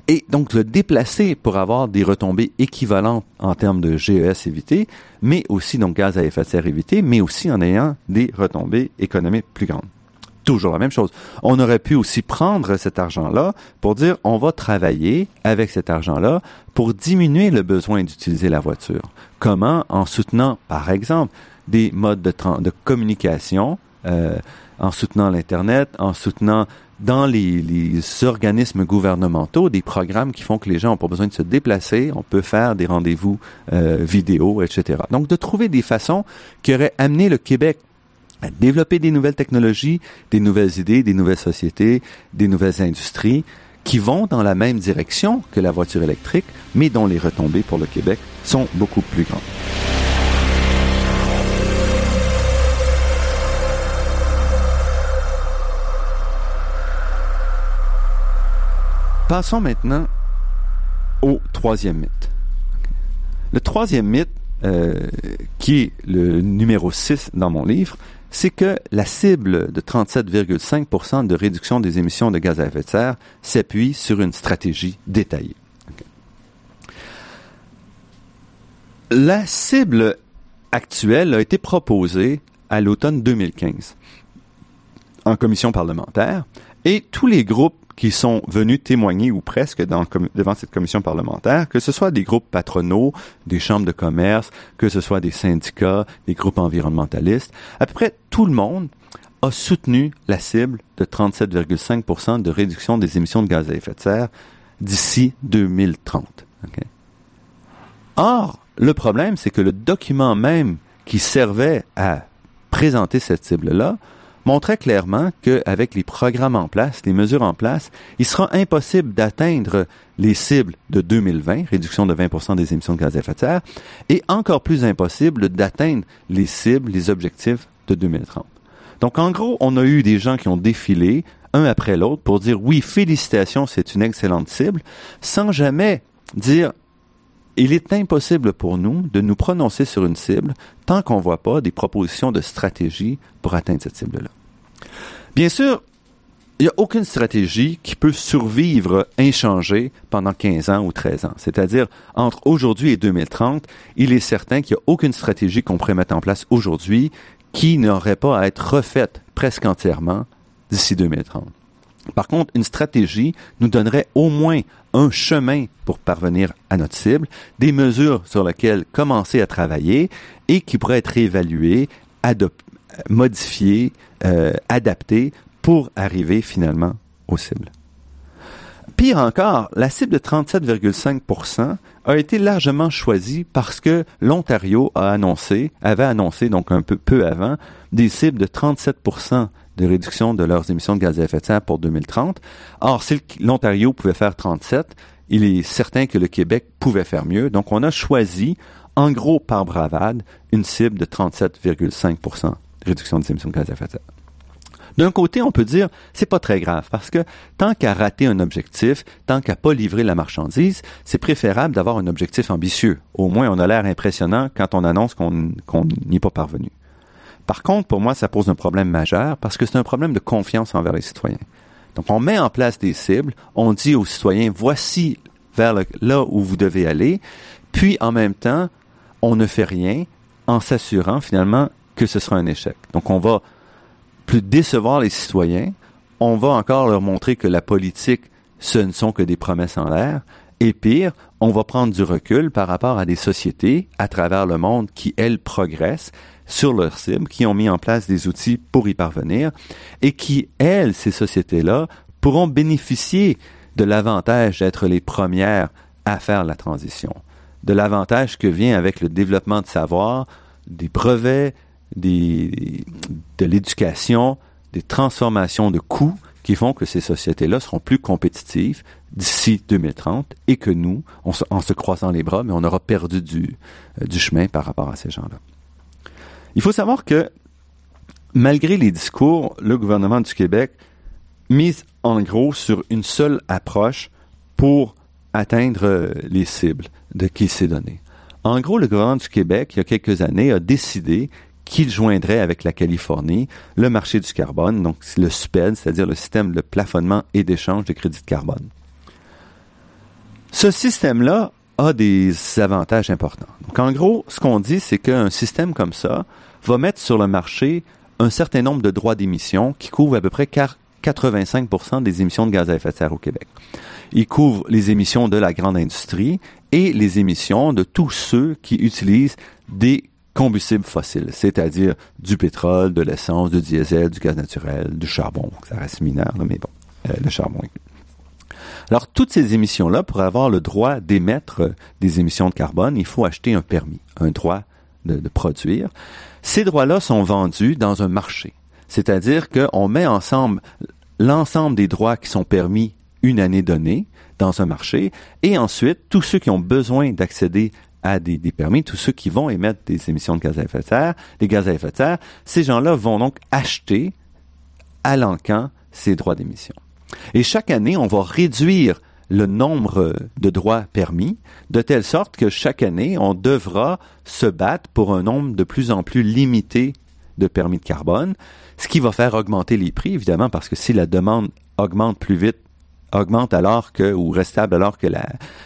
Et donc le déplacer pour avoir des retombées équivalentes en termes de GES évité, mais aussi donc gaz à effet de serre évité, mais aussi en ayant des retombées économiques plus grandes. Toujours la même chose. On aurait pu aussi prendre cet argent-là pour dire on va travailler avec cet argent-là pour diminuer le besoin d'utiliser la voiture. Comment? En soutenant, par exemple, des modes de, communication, euh, en soutenant l'Internet, en soutenant dans les, les, organismes gouvernementaux des programmes qui font que les gens n'ont pas besoin de se déplacer, on peut faire des rendez-vous euh, vidéo, etc. Donc de trouver des façons qui auraient amené le Québec à développer des nouvelles technologies, des nouvelles idées, des nouvelles sociétés, des nouvelles industries qui vont dans la même direction que la voiture électrique, mais dont les retombées pour le Québec sont beaucoup plus grandes. Passons maintenant au troisième mythe. Le troisième mythe, euh, qui est le numéro 6 dans mon livre, c'est que la cible de 37,5% de réduction des émissions de gaz à effet de serre s'appuie sur une stratégie détaillée. La cible actuelle a été proposée à l'automne 2015 en commission parlementaire et tous les groupes qui sont venus témoigner ou presque devant cette commission parlementaire, que ce soit des groupes patronaux, des chambres de commerce, que ce soit des syndicats, des groupes environnementalistes, à peu près tout le monde a soutenu la cible de 37,5 de réduction des émissions de gaz à effet de serre d'ici 2030. Or, le problème, c'est que le document même qui servait à présenter cette cible-là montrait clairement qu'avec les programmes en place, les mesures en place, il sera impossible d'atteindre les cibles de 2020, réduction de 20 des émissions de gaz à effet de serre, et encore plus impossible d'atteindre les cibles, les objectifs de 2030. Donc, en gros, on a eu des gens qui ont défilé un après l'autre pour dire oui, félicitations, c'est une excellente cible, sans jamais dire il est impossible pour nous de nous prononcer sur une cible tant qu'on ne voit pas des propositions de stratégie pour atteindre cette cible-là. Bien sûr, il n'y a aucune stratégie qui peut survivre inchangée pendant 15 ans ou 13 ans. C'est-à-dire, entre aujourd'hui et 2030, il est certain qu'il n'y a aucune stratégie qu'on pourrait mettre en place aujourd'hui qui n'aurait pas à être refaite presque entièrement d'ici 2030. Par contre, une stratégie nous donnerait au moins un chemin pour parvenir à notre cible, des mesures sur lesquelles commencer à travailler et qui pourraient être évaluées, modifiées, euh, adaptées pour arriver finalement aux cibles. Pire encore, la cible de 37,5% a été largement choisie parce que l'Ontario avait annoncé donc un peu, peu avant, des cibles de 37 de réduction de leurs émissions de gaz à effet de serre pour 2030. Or, si l'Ontario pouvait faire 37, il est certain que le Québec pouvait faire mieux. Donc, on a choisi, en gros par bravade, une cible de 37,5% de réduction des émissions de gaz à effet de serre. D'un côté, on peut dire c'est pas très grave parce que tant qu'à rater un objectif, tant qu'à pas livrer la marchandise, c'est préférable d'avoir un objectif ambitieux. Au moins, on a l'air impressionnant quand on annonce qu'on n'y est pas parvenu. Par contre, pour moi, ça pose un problème majeur parce que c'est un problème de confiance envers les citoyens. Donc, on met en place des cibles, on dit aux citoyens, voici vers là où vous devez aller, puis en même temps, on ne fait rien en s'assurant finalement que ce sera un échec. Donc, on va plus décevoir les citoyens, on va encore leur montrer que la politique, ce ne sont que des promesses en l'air, et pire, on va prendre du recul par rapport à des sociétés à travers le monde qui, elles, progressent, sur leur cible, qui ont mis en place des outils pour y parvenir et qui, elles, ces sociétés-là, pourront bénéficier de l'avantage d'être les premières à faire la transition, de l'avantage que vient avec le développement de savoir, des brevets, des, de l'éducation, des transformations de coûts qui font que ces sociétés-là seront plus compétitives d'ici 2030 et que nous, en se croisant les bras, mais on aura perdu du, euh, du chemin par rapport à ces gens-là. Il faut savoir que malgré les discours, le gouvernement du Québec mise en gros sur une seule approche pour atteindre euh, les cibles de qui s'est donné. En gros, le gouvernement du Québec, il y a quelques années, a décidé qu'il joindrait avec la Californie le marché du carbone, donc le SPED, c'est-à-dire le système de plafonnement et d'échange de crédits de carbone. Ce système-là a des avantages importants. Donc, en gros, ce qu'on dit, c'est qu'un système comme ça va mettre sur le marché un certain nombre de droits d'émission qui couvrent à peu près 85% des émissions de gaz à effet de serre au Québec. Il couvre les émissions de la grande industrie et les émissions de tous ceux qui utilisent des combustibles fossiles, c'est-à-dire du pétrole, de l'essence, du diesel, du gaz naturel, du charbon. Ça reste mineur, mais bon, euh, le charbon. Alors, toutes ces émissions-là, pour avoir le droit d'émettre des émissions de carbone, il faut acheter un permis, un droit de, de produire. Ces droits-là sont vendus dans un marché. C'est-à-dire qu'on met ensemble l'ensemble des droits qui sont permis une année donnée dans un marché, et ensuite, tous ceux qui ont besoin d'accéder à des, permis, tous ceux qui vont émettre des émissions de gaz à effet de serre, des gaz à effet de serre, ces gens-là vont donc acheter à l'encan ces droits d'émission. Et chaque année, on va réduire le nombre de droits permis, de telle sorte que chaque année, on devra se battre pour un nombre de plus en plus limité de permis de carbone, ce qui va faire augmenter les prix, évidemment, parce que si la demande augmente plus vite, augmente alors que, ou reste stable alors que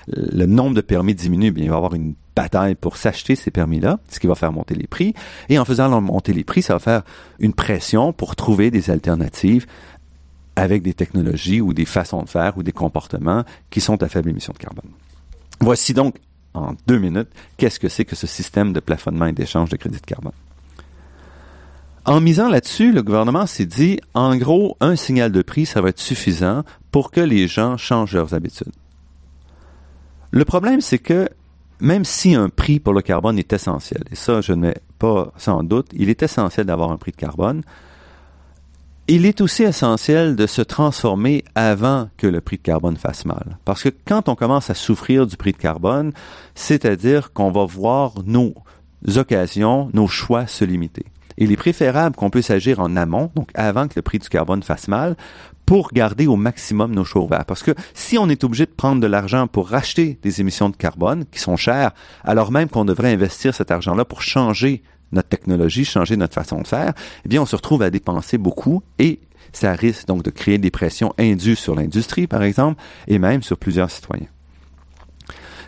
le nombre de permis diminue, bien, il va y avoir une bataille pour s'acheter ces permis-là, ce qui va faire monter les prix. Et en faisant monter les prix, ça va faire une pression pour trouver des alternatives avec des technologies ou des façons de faire ou des comportements qui sont à faible émission de carbone. Voici donc, en deux minutes, qu'est-ce que c'est que ce système de plafonnement et d'échange de crédits de carbone. En misant là-dessus, le gouvernement s'est dit, en gros, un signal de prix, ça va être suffisant pour que les gens changent leurs habitudes. Le problème, c'est que même si un prix pour le carbone est essentiel, et ça, je ne mets pas sans doute, il est essentiel d'avoir un prix de carbone, il est aussi essentiel de se transformer avant que le prix de carbone fasse mal. Parce que quand on commence à souffrir du prix de carbone, c'est-à-dire qu'on va voir nos occasions, nos choix se limiter. Il est préférable qu'on puisse agir en amont, donc avant que le prix du carbone fasse mal, pour garder au maximum nos choix ouverts. Parce que si on est obligé de prendre de l'argent pour racheter des émissions de carbone qui sont chères, alors même qu'on devrait investir cet argent-là pour changer notre technologie, changer notre façon de faire, eh bien, on se retrouve à dépenser beaucoup et ça risque donc de créer des pressions indues sur l'industrie, par exemple, et même sur plusieurs citoyens.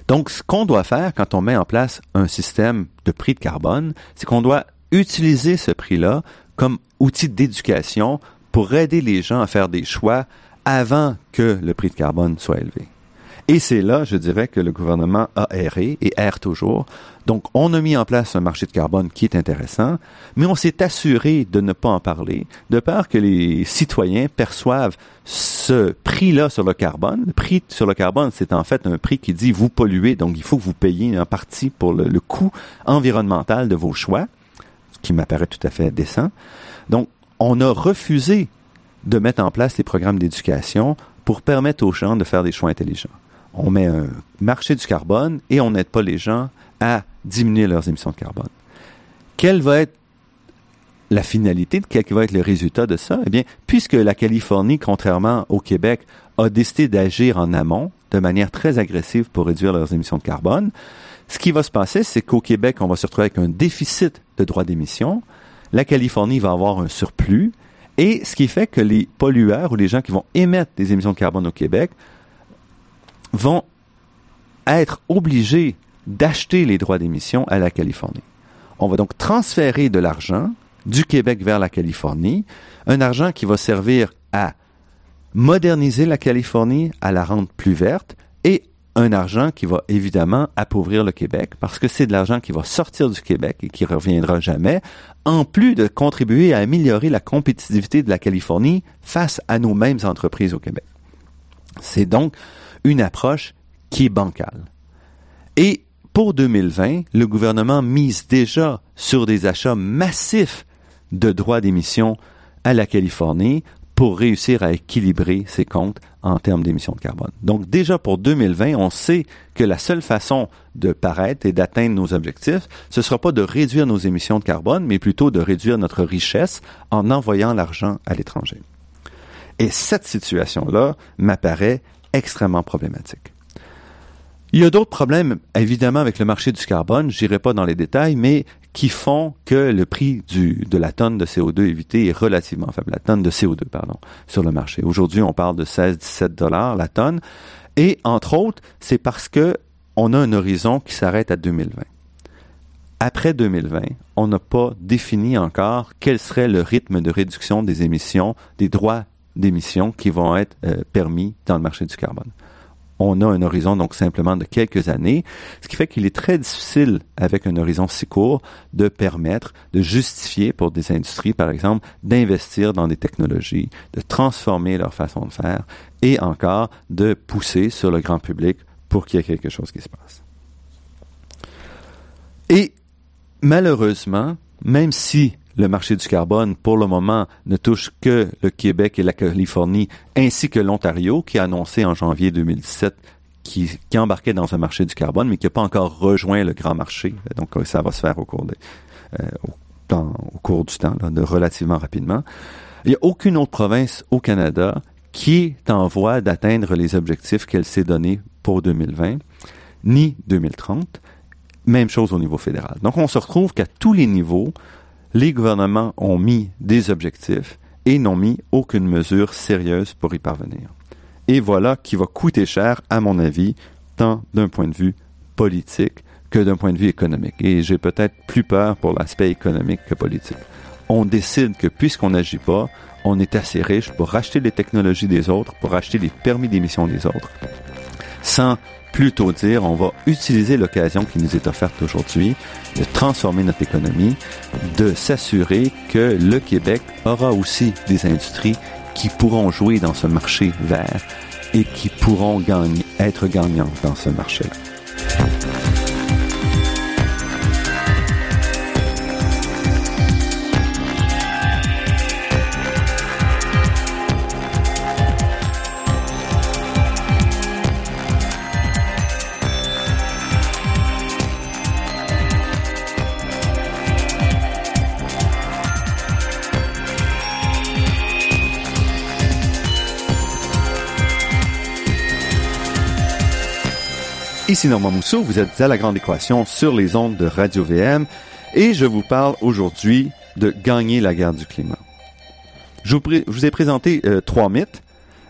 Donc, ce qu'on doit faire quand on met en place un système de prix de carbone, c'est qu'on doit utiliser ce prix-là comme outil d'éducation pour aider les gens à faire des choix avant que le prix de carbone soit élevé. Et c'est là, je dirais, que le gouvernement a erré et erre toujours. Donc, on a mis en place un marché de carbone qui est intéressant, mais on s'est assuré de ne pas en parler, de peur que les citoyens perçoivent ce prix-là sur le carbone. Le prix sur le carbone, c'est en fait un prix qui dit vous polluez, donc il faut que vous payiez en partie pour le, le coût environnemental de vos choix, ce qui m'apparaît tout à fait décent. Donc, on a refusé de mettre en place des programmes d'éducation pour permettre aux gens de faire des choix intelligents on met un marché du carbone et on n'aide pas les gens à diminuer leurs émissions de carbone. Quelle va être la finalité, quel va être le résultat de ça? Eh bien, puisque la Californie, contrairement au Québec, a décidé d'agir en amont de manière très agressive pour réduire leurs émissions de carbone, ce qui va se passer, c'est qu'au Québec, on va se retrouver avec un déficit de droits d'émission. La Californie va avoir un surplus. Et ce qui fait que les pollueurs ou les gens qui vont émettre des émissions de carbone au Québec vont être obligés d'acheter les droits d'émission à la Californie. On va donc transférer de l'argent du Québec vers la Californie, un argent qui va servir à moderniser la Californie, à la rendre plus verte, et un argent qui va évidemment appauvrir le Québec, parce que c'est de l'argent qui va sortir du Québec et qui reviendra jamais, en plus de contribuer à améliorer la compétitivité de la Californie face à nos mêmes entreprises au Québec. C'est donc une approche qui est bancal. Et pour 2020, le gouvernement mise déjà sur des achats massifs de droits d'émission à la Californie pour réussir à équilibrer ses comptes en termes d'émissions de carbone. Donc déjà pour 2020, on sait que la seule façon de paraître et d'atteindre nos objectifs, ce ne sera pas de réduire nos émissions de carbone, mais plutôt de réduire notre richesse en envoyant l'argent à l'étranger. Et cette situation-là m'apparaît extrêmement problématique. Il y a d'autres problèmes, évidemment, avec le marché du carbone. J'irai pas dans les détails, mais qui font que le prix du, de la tonne de CO2 évité est relativement faible. La tonne de CO2, pardon, sur le marché. Aujourd'hui, on parle de 16-17 dollars la tonne. Et, entre autres, c'est parce que on a un horizon qui s'arrête à 2020. Après 2020, on n'a pas défini encore quel serait le rythme de réduction des émissions, des droits d'émissions qui vont être euh, permis dans le marché du carbone on a un horizon donc simplement de quelques années, ce qui fait qu'il est très difficile avec un horizon si court de permettre, de justifier pour des industries, par exemple, d'investir dans des technologies, de transformer leur façon de faire et encore de pousser sur le grand public pour qu'il y ait quelque chose qui se passe. Et malheureusement, même si le marché du carbone, pour le moment, ne touche que le Québec et la Californie, ainsi que l'Ontario, qui a annoncé en janvier 2017 qui, qui embarquait dans un marché du carbone, mais qui n'a pas encore rejoint le grand marché. Donc, ça va se faire au cours, euh, du temps, relativement rapidement. Il n'y a aucune autre province au Canada qui est en voie d'atteindre les objectifs qu'elle s'est donnés pour 2020, ni 2030. Même chose au niveau fédéral. Donc, on se retrouve qu'à tous les niveaux, les gouvernements ont mis des objectifs et n'ont mis aucune mesure sérieuse pour y parvenir. Et voilà qui va coûter cher, à mon avis, tant d'un point de vue politique que d'un point de vue économique. Et j'ai peut-être plus peur pour l'aspect économique que politique. On décide que puisqu'on n'agit pas, on est assez riche pour racheter les technologies des autres, pour acheter les permis d'émission des autres, sans plutôt dire on va utiliser l'occasion qui nous est offerte aujourd'hui de transformer notre économie, de s'assurer que le Québec aura aussi des industries qui pourront jouer dans ce marché vert et qui pourront être gagnantes dans ce marché-là. Ici Normand Mousseau, vous êtes à la grande équation sur les ondes de Radio VM et je vous parle aujourd'hui de gagner la guerre du climat. Je vous, ai présenté euh, trois mythes.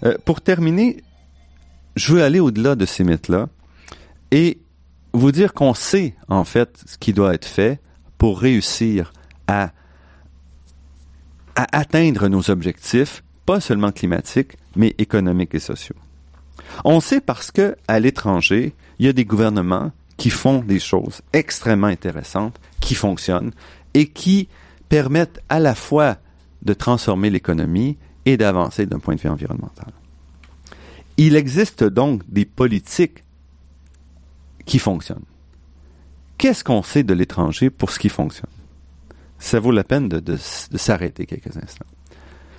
Euh, pour terminer, je veux aller au-delà de ces mythes-là et vous dire qu'on sait en fait ce qui doit être fait pour réussir à atteindre nos objectifs, pas seulement climatiques, mais économiques et sociaux. On sait parce que à l'étranger, il y a des gouvernements qui font des choses extrêmement intéressantes, qui fonctionnent et qui permettent à la fois de transformer l'économie et d'avancer d'un point de vue environnemental. Il existe donc des politiques qui fonctionnent. Qu'est-ce qu'on sait de l'étranger pour ce qui fonctionne? Ça vaut la peine de, de s'arrêter quelques instants.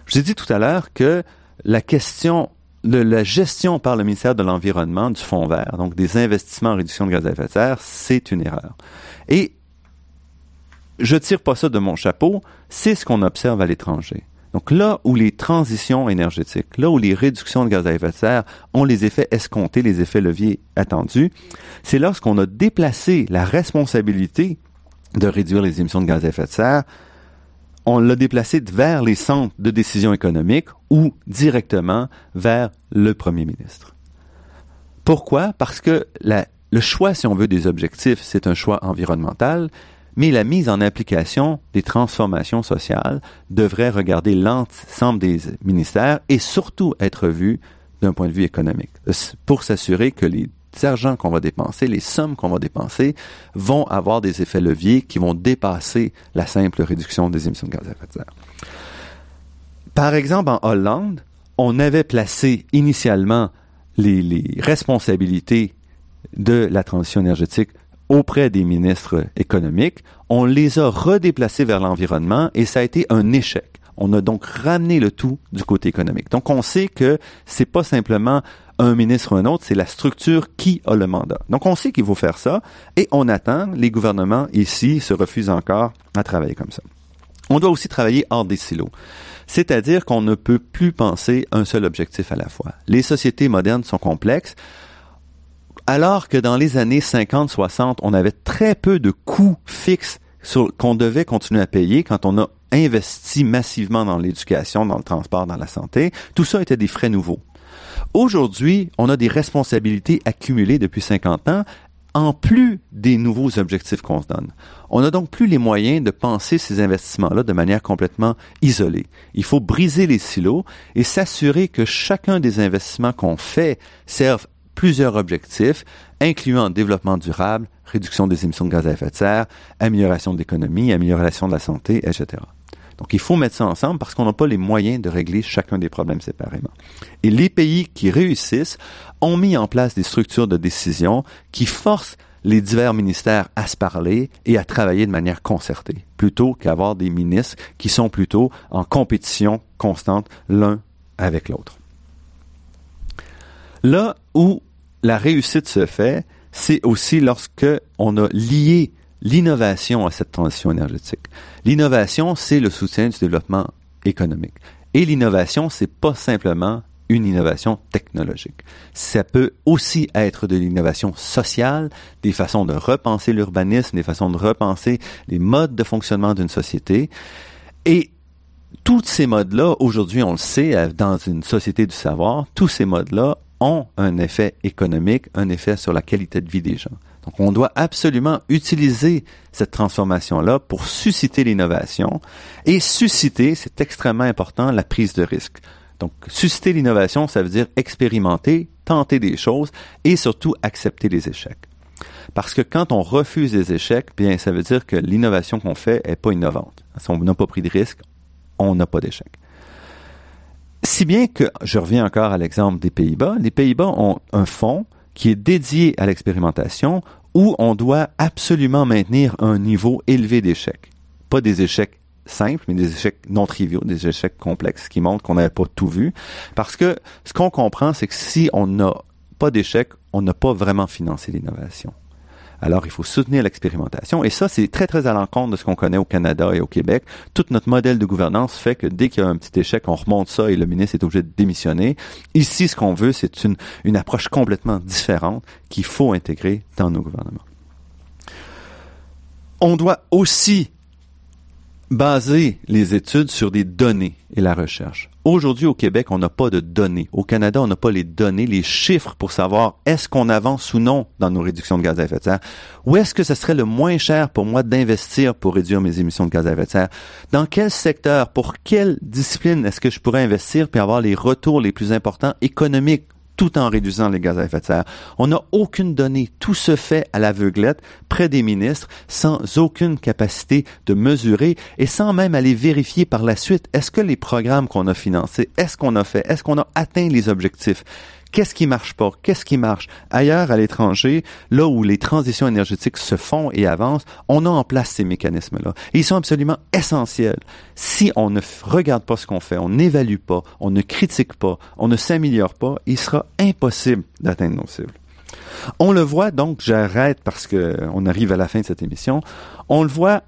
Je vous ai dit tout à l'heure que la question la gestion par le ministère de l'Environnement du Fonds vert, donc des investissements en réduction de gaz à effet de serre, c'est une erreur. Et je tire pas ça de mon chapeau, c'est ce qu'on observe à l'étranger. Donc là où les transitions énergétiques, là où les réductions de gaz à effet de serre ont les effets escomptés, les effets leviers attendus, c'est lorsqu'on a déplacé la responsabilité de réduire les émissions de gaz à effet de serre on l'a déplacé vers les centres de décision économique ou directement vers le premier ministre. Pourquoi? Parce que le choix, si on veut, des objectifs, c'est un choix environnemental, mais la mise en application des transformations sociales devrait regarder l'ensemble des ministères et surtout être vue d'un point de vue économique, pour s'assurer que les qu'on va dépenser, les sommes qu'on va dépenser, vont avoir des effets leviers qui vont dépasser la simple réduction des émissions de gaz à effet de serre. Par exemple, en Hollande, on avait placé initialement les, responsabilités de la transition énergétique auprès des ministres économiques. On les a redéplacés vers l'environnement et ça a été un échec. On a donc ramené le tout du côté économique. Donc on sait que c'est pas simplement un ministre ou un autre, c'est la structure qui a le mandat. Donc on sait qu'il faut faire ça et on attend, les gouvernements ici se refusent encore à travailler comme ça. On doit aussi travailler hors des silos. C'est-à-dire qu'on ne peut plus penser un seul objectif à la fois. Les sociétés modernes sont complexes, alors que dans les années 50-60, on avait très peu de coûts fixes qu'on devait continuer à payer quand on a investi massivement dans l'éducation, dans le transport, dans la santé. Tout ça était des frais nouveaux. Aujourd'hui, on a des responsabilités accumulées depuis 50 ans en plus des nouveaux objectifs qu'on se donne. On n'a donc plus les moyens de penser ces investissements-là de manière complètement isolée. Il faut briser les silos et s'assurer que chacun des investissements qu'on fait serve plusieurs objectifs, incluant développement durable, réduction des émissions de gaz à effet de serre, amélioration de l'économie, amélioration de la santé, etc. Donc, il faut mettre ça ensemble parce qu'on n'a pas les moyens de régler chacun des problèmes séparément. Et les pays qui réussissent ont mis en place des structures de décision qui forcent les divers ministères à se parler et à travailler de manière concertée, plutôt qu'avoir des ministres qui sont plutôt en compétition constante l'un avec l'autre. Là où la réussite se fait, c'est aussi lorsque on a lié l'innovation à cette transition énergétique. L'innovation, c'est le soutien du développement économique. Et l'innovation, c'est pas simplement une innovation technologique. Ça peut aussi être de l'innovation sociale, des façons de repenser l'urbanisme, des façons de repenser les modes de fonctionnement d'une société. Et tous ces modes-là, aujourd'hui, on le sait, dans une société du savoir, tous ces modes-là ont un effet économique, un effet sur la qualité de vie des gens. Donc, on doit absolument utiliser cette transformation-là pour susciter l'innovation et susciter, c'est extrêmement important, la prise de risque. Donc, susciter l'innovation, ça veut dire expérimenter, tenter des choses et surtout accepter les échecs. Parce que quand on refuse les échecs, bien, ça veut dire que l'innovation qu'on fait est pas innovante. Si on n'a pas pris de risque, on n'a pas d'échec. Si bien que, je reviens encore à l'exemple des Pays-Bas, les Pays-Bas ont un fonds qui est dédié à l'expérimentation où on doit absolument maintenir un niveau élevé d'échecs. Pas des échecs simples, mais des échecs non triviaux, des échecs complexes qui montrent qu'on n'avait pas tout vu. Parce que ce qu'on comprend, c'est que si on n'a pas d'échecs, on n'a pas vraiment financé l'innovation. Alors, il faut soutenir l'expérimentation. Et ça, c'est très, très à l'encontre de ce qu'on connaît au Canada et au Québec. Tout notre modèle de gouvernance fait que dès qu'il y a un petit échec, on remonte ça et le ministre est obligé de démissionner. Ici, ce qu'on veut, c'est une, une approche complètement différente qu'il faut intégrer dans nos gouvernements. On doit aussi baser les études sur des données et la recherche. Aujourd'hui, au Québec, on n'a pas de données. Au Canada, on n'a pas les données, les chiffres pour savoir est-ce qu'on avance ou non dans nos réductions de gaz à effet de serre. Où est-ce que ce serait le moins cher pour moi d'investir pour réduire mes émissions de gaz à effet de serre? Dans quel secteur, pour quelle discipline est-ce que je pourrais investir puis avoir les retours les plus importants économiques? Tout en réduisant les gaz à effet de serre. On n'a aucune donnée. Tout se fait à l'aveuglette, près des ministres, sans aucune capacité de mesurer et sans même aller vérifier par la suite est-ce que les programmes qu'on a financés, est-ce qu'on a fait, est-ce qu'on a atteint les objectifs? Qu'est-ce qui marche pas? Qu'est-ce qui marche? Ailleurs, à l'étranger, là où les transitions énergétiques se font et avancent, on a en place ces mécanismes-là. ils sont absolument essentiels. Si on ne regarde pas ce qu'on fait, on n'évalue pas, on ne critique pas, on ne s'améliore pas, il sera impossible d'atteindre nos cibles. On le voit donc, j'arrête parce que on arrive à la fin de cette émission. On le voit,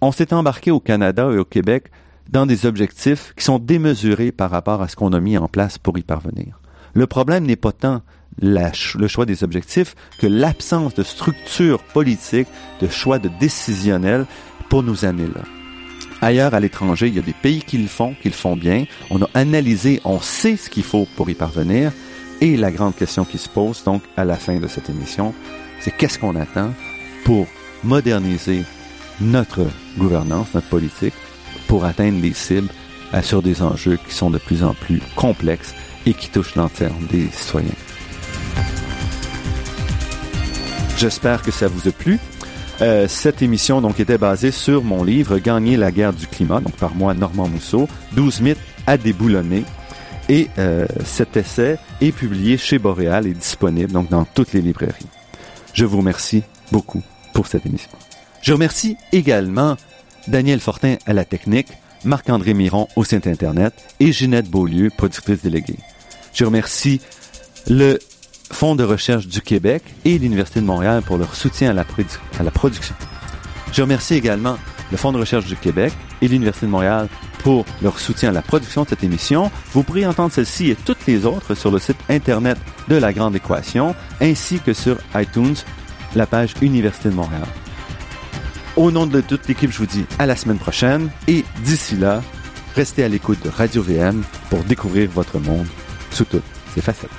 on s'est embarqué au Canada et au Québec dans des objectifs qui sont démesurés par rapport à ce qu'on a mis en place pour y parvenir. Le problème n'est pas tant le choix des objectifs que l'absence de structure politique, de choix de décisionnel pour nous amener là. Ailleurs, à l'étranger, il y a des pays qui le font, qui le font bien. On a analysé, on sait ce qu'il faut pour y parvenir. Et la grande question qui se pose, donc, à la fin de cette émission, c'est qu'est-ce qu'on attend pour moderniser notre gouvernance, notre politique, pour atteindre les cibles euh, sur des enjeux qui sont de plus en plus complexes et qui touche l'entière des citoyens. J'espère que ça vous a plu. Euh, cette émission donc était basée sur mon livre Gagner la guerre du climat, donc par moi Normand Mousseau, 12 mythes à déboulonner. Et euh, cet essai est publié chez Boréal et disponible donc dans toutes les librairies. Je vous remercie beaucoup pour cette émission. Je remercie également Daniel Fortin à la technique, Marc-André Miron au site Internet et Ginette Beaulieu, productrice déléguée. Je remercie le Fonds de recherche du Québec et l'Université de Montréal pour leur soutien à la, à la production. Je remercie également le Fonds de recherche du Québec et l'Université de Montréal pour leur soutien à la production de cette émission. Vous pourrez entendre celle-ci et toutes les autres sur le site Internet de La Grande Équation, ainsi que sur iTunes, la page Université de Montréal. Au nom de toute l'équipe, je vous dis à la semaine prochaine et d'ici là, restez à l'écoute de Radio VM pour découvrir votre monde sous toutes ses facettes.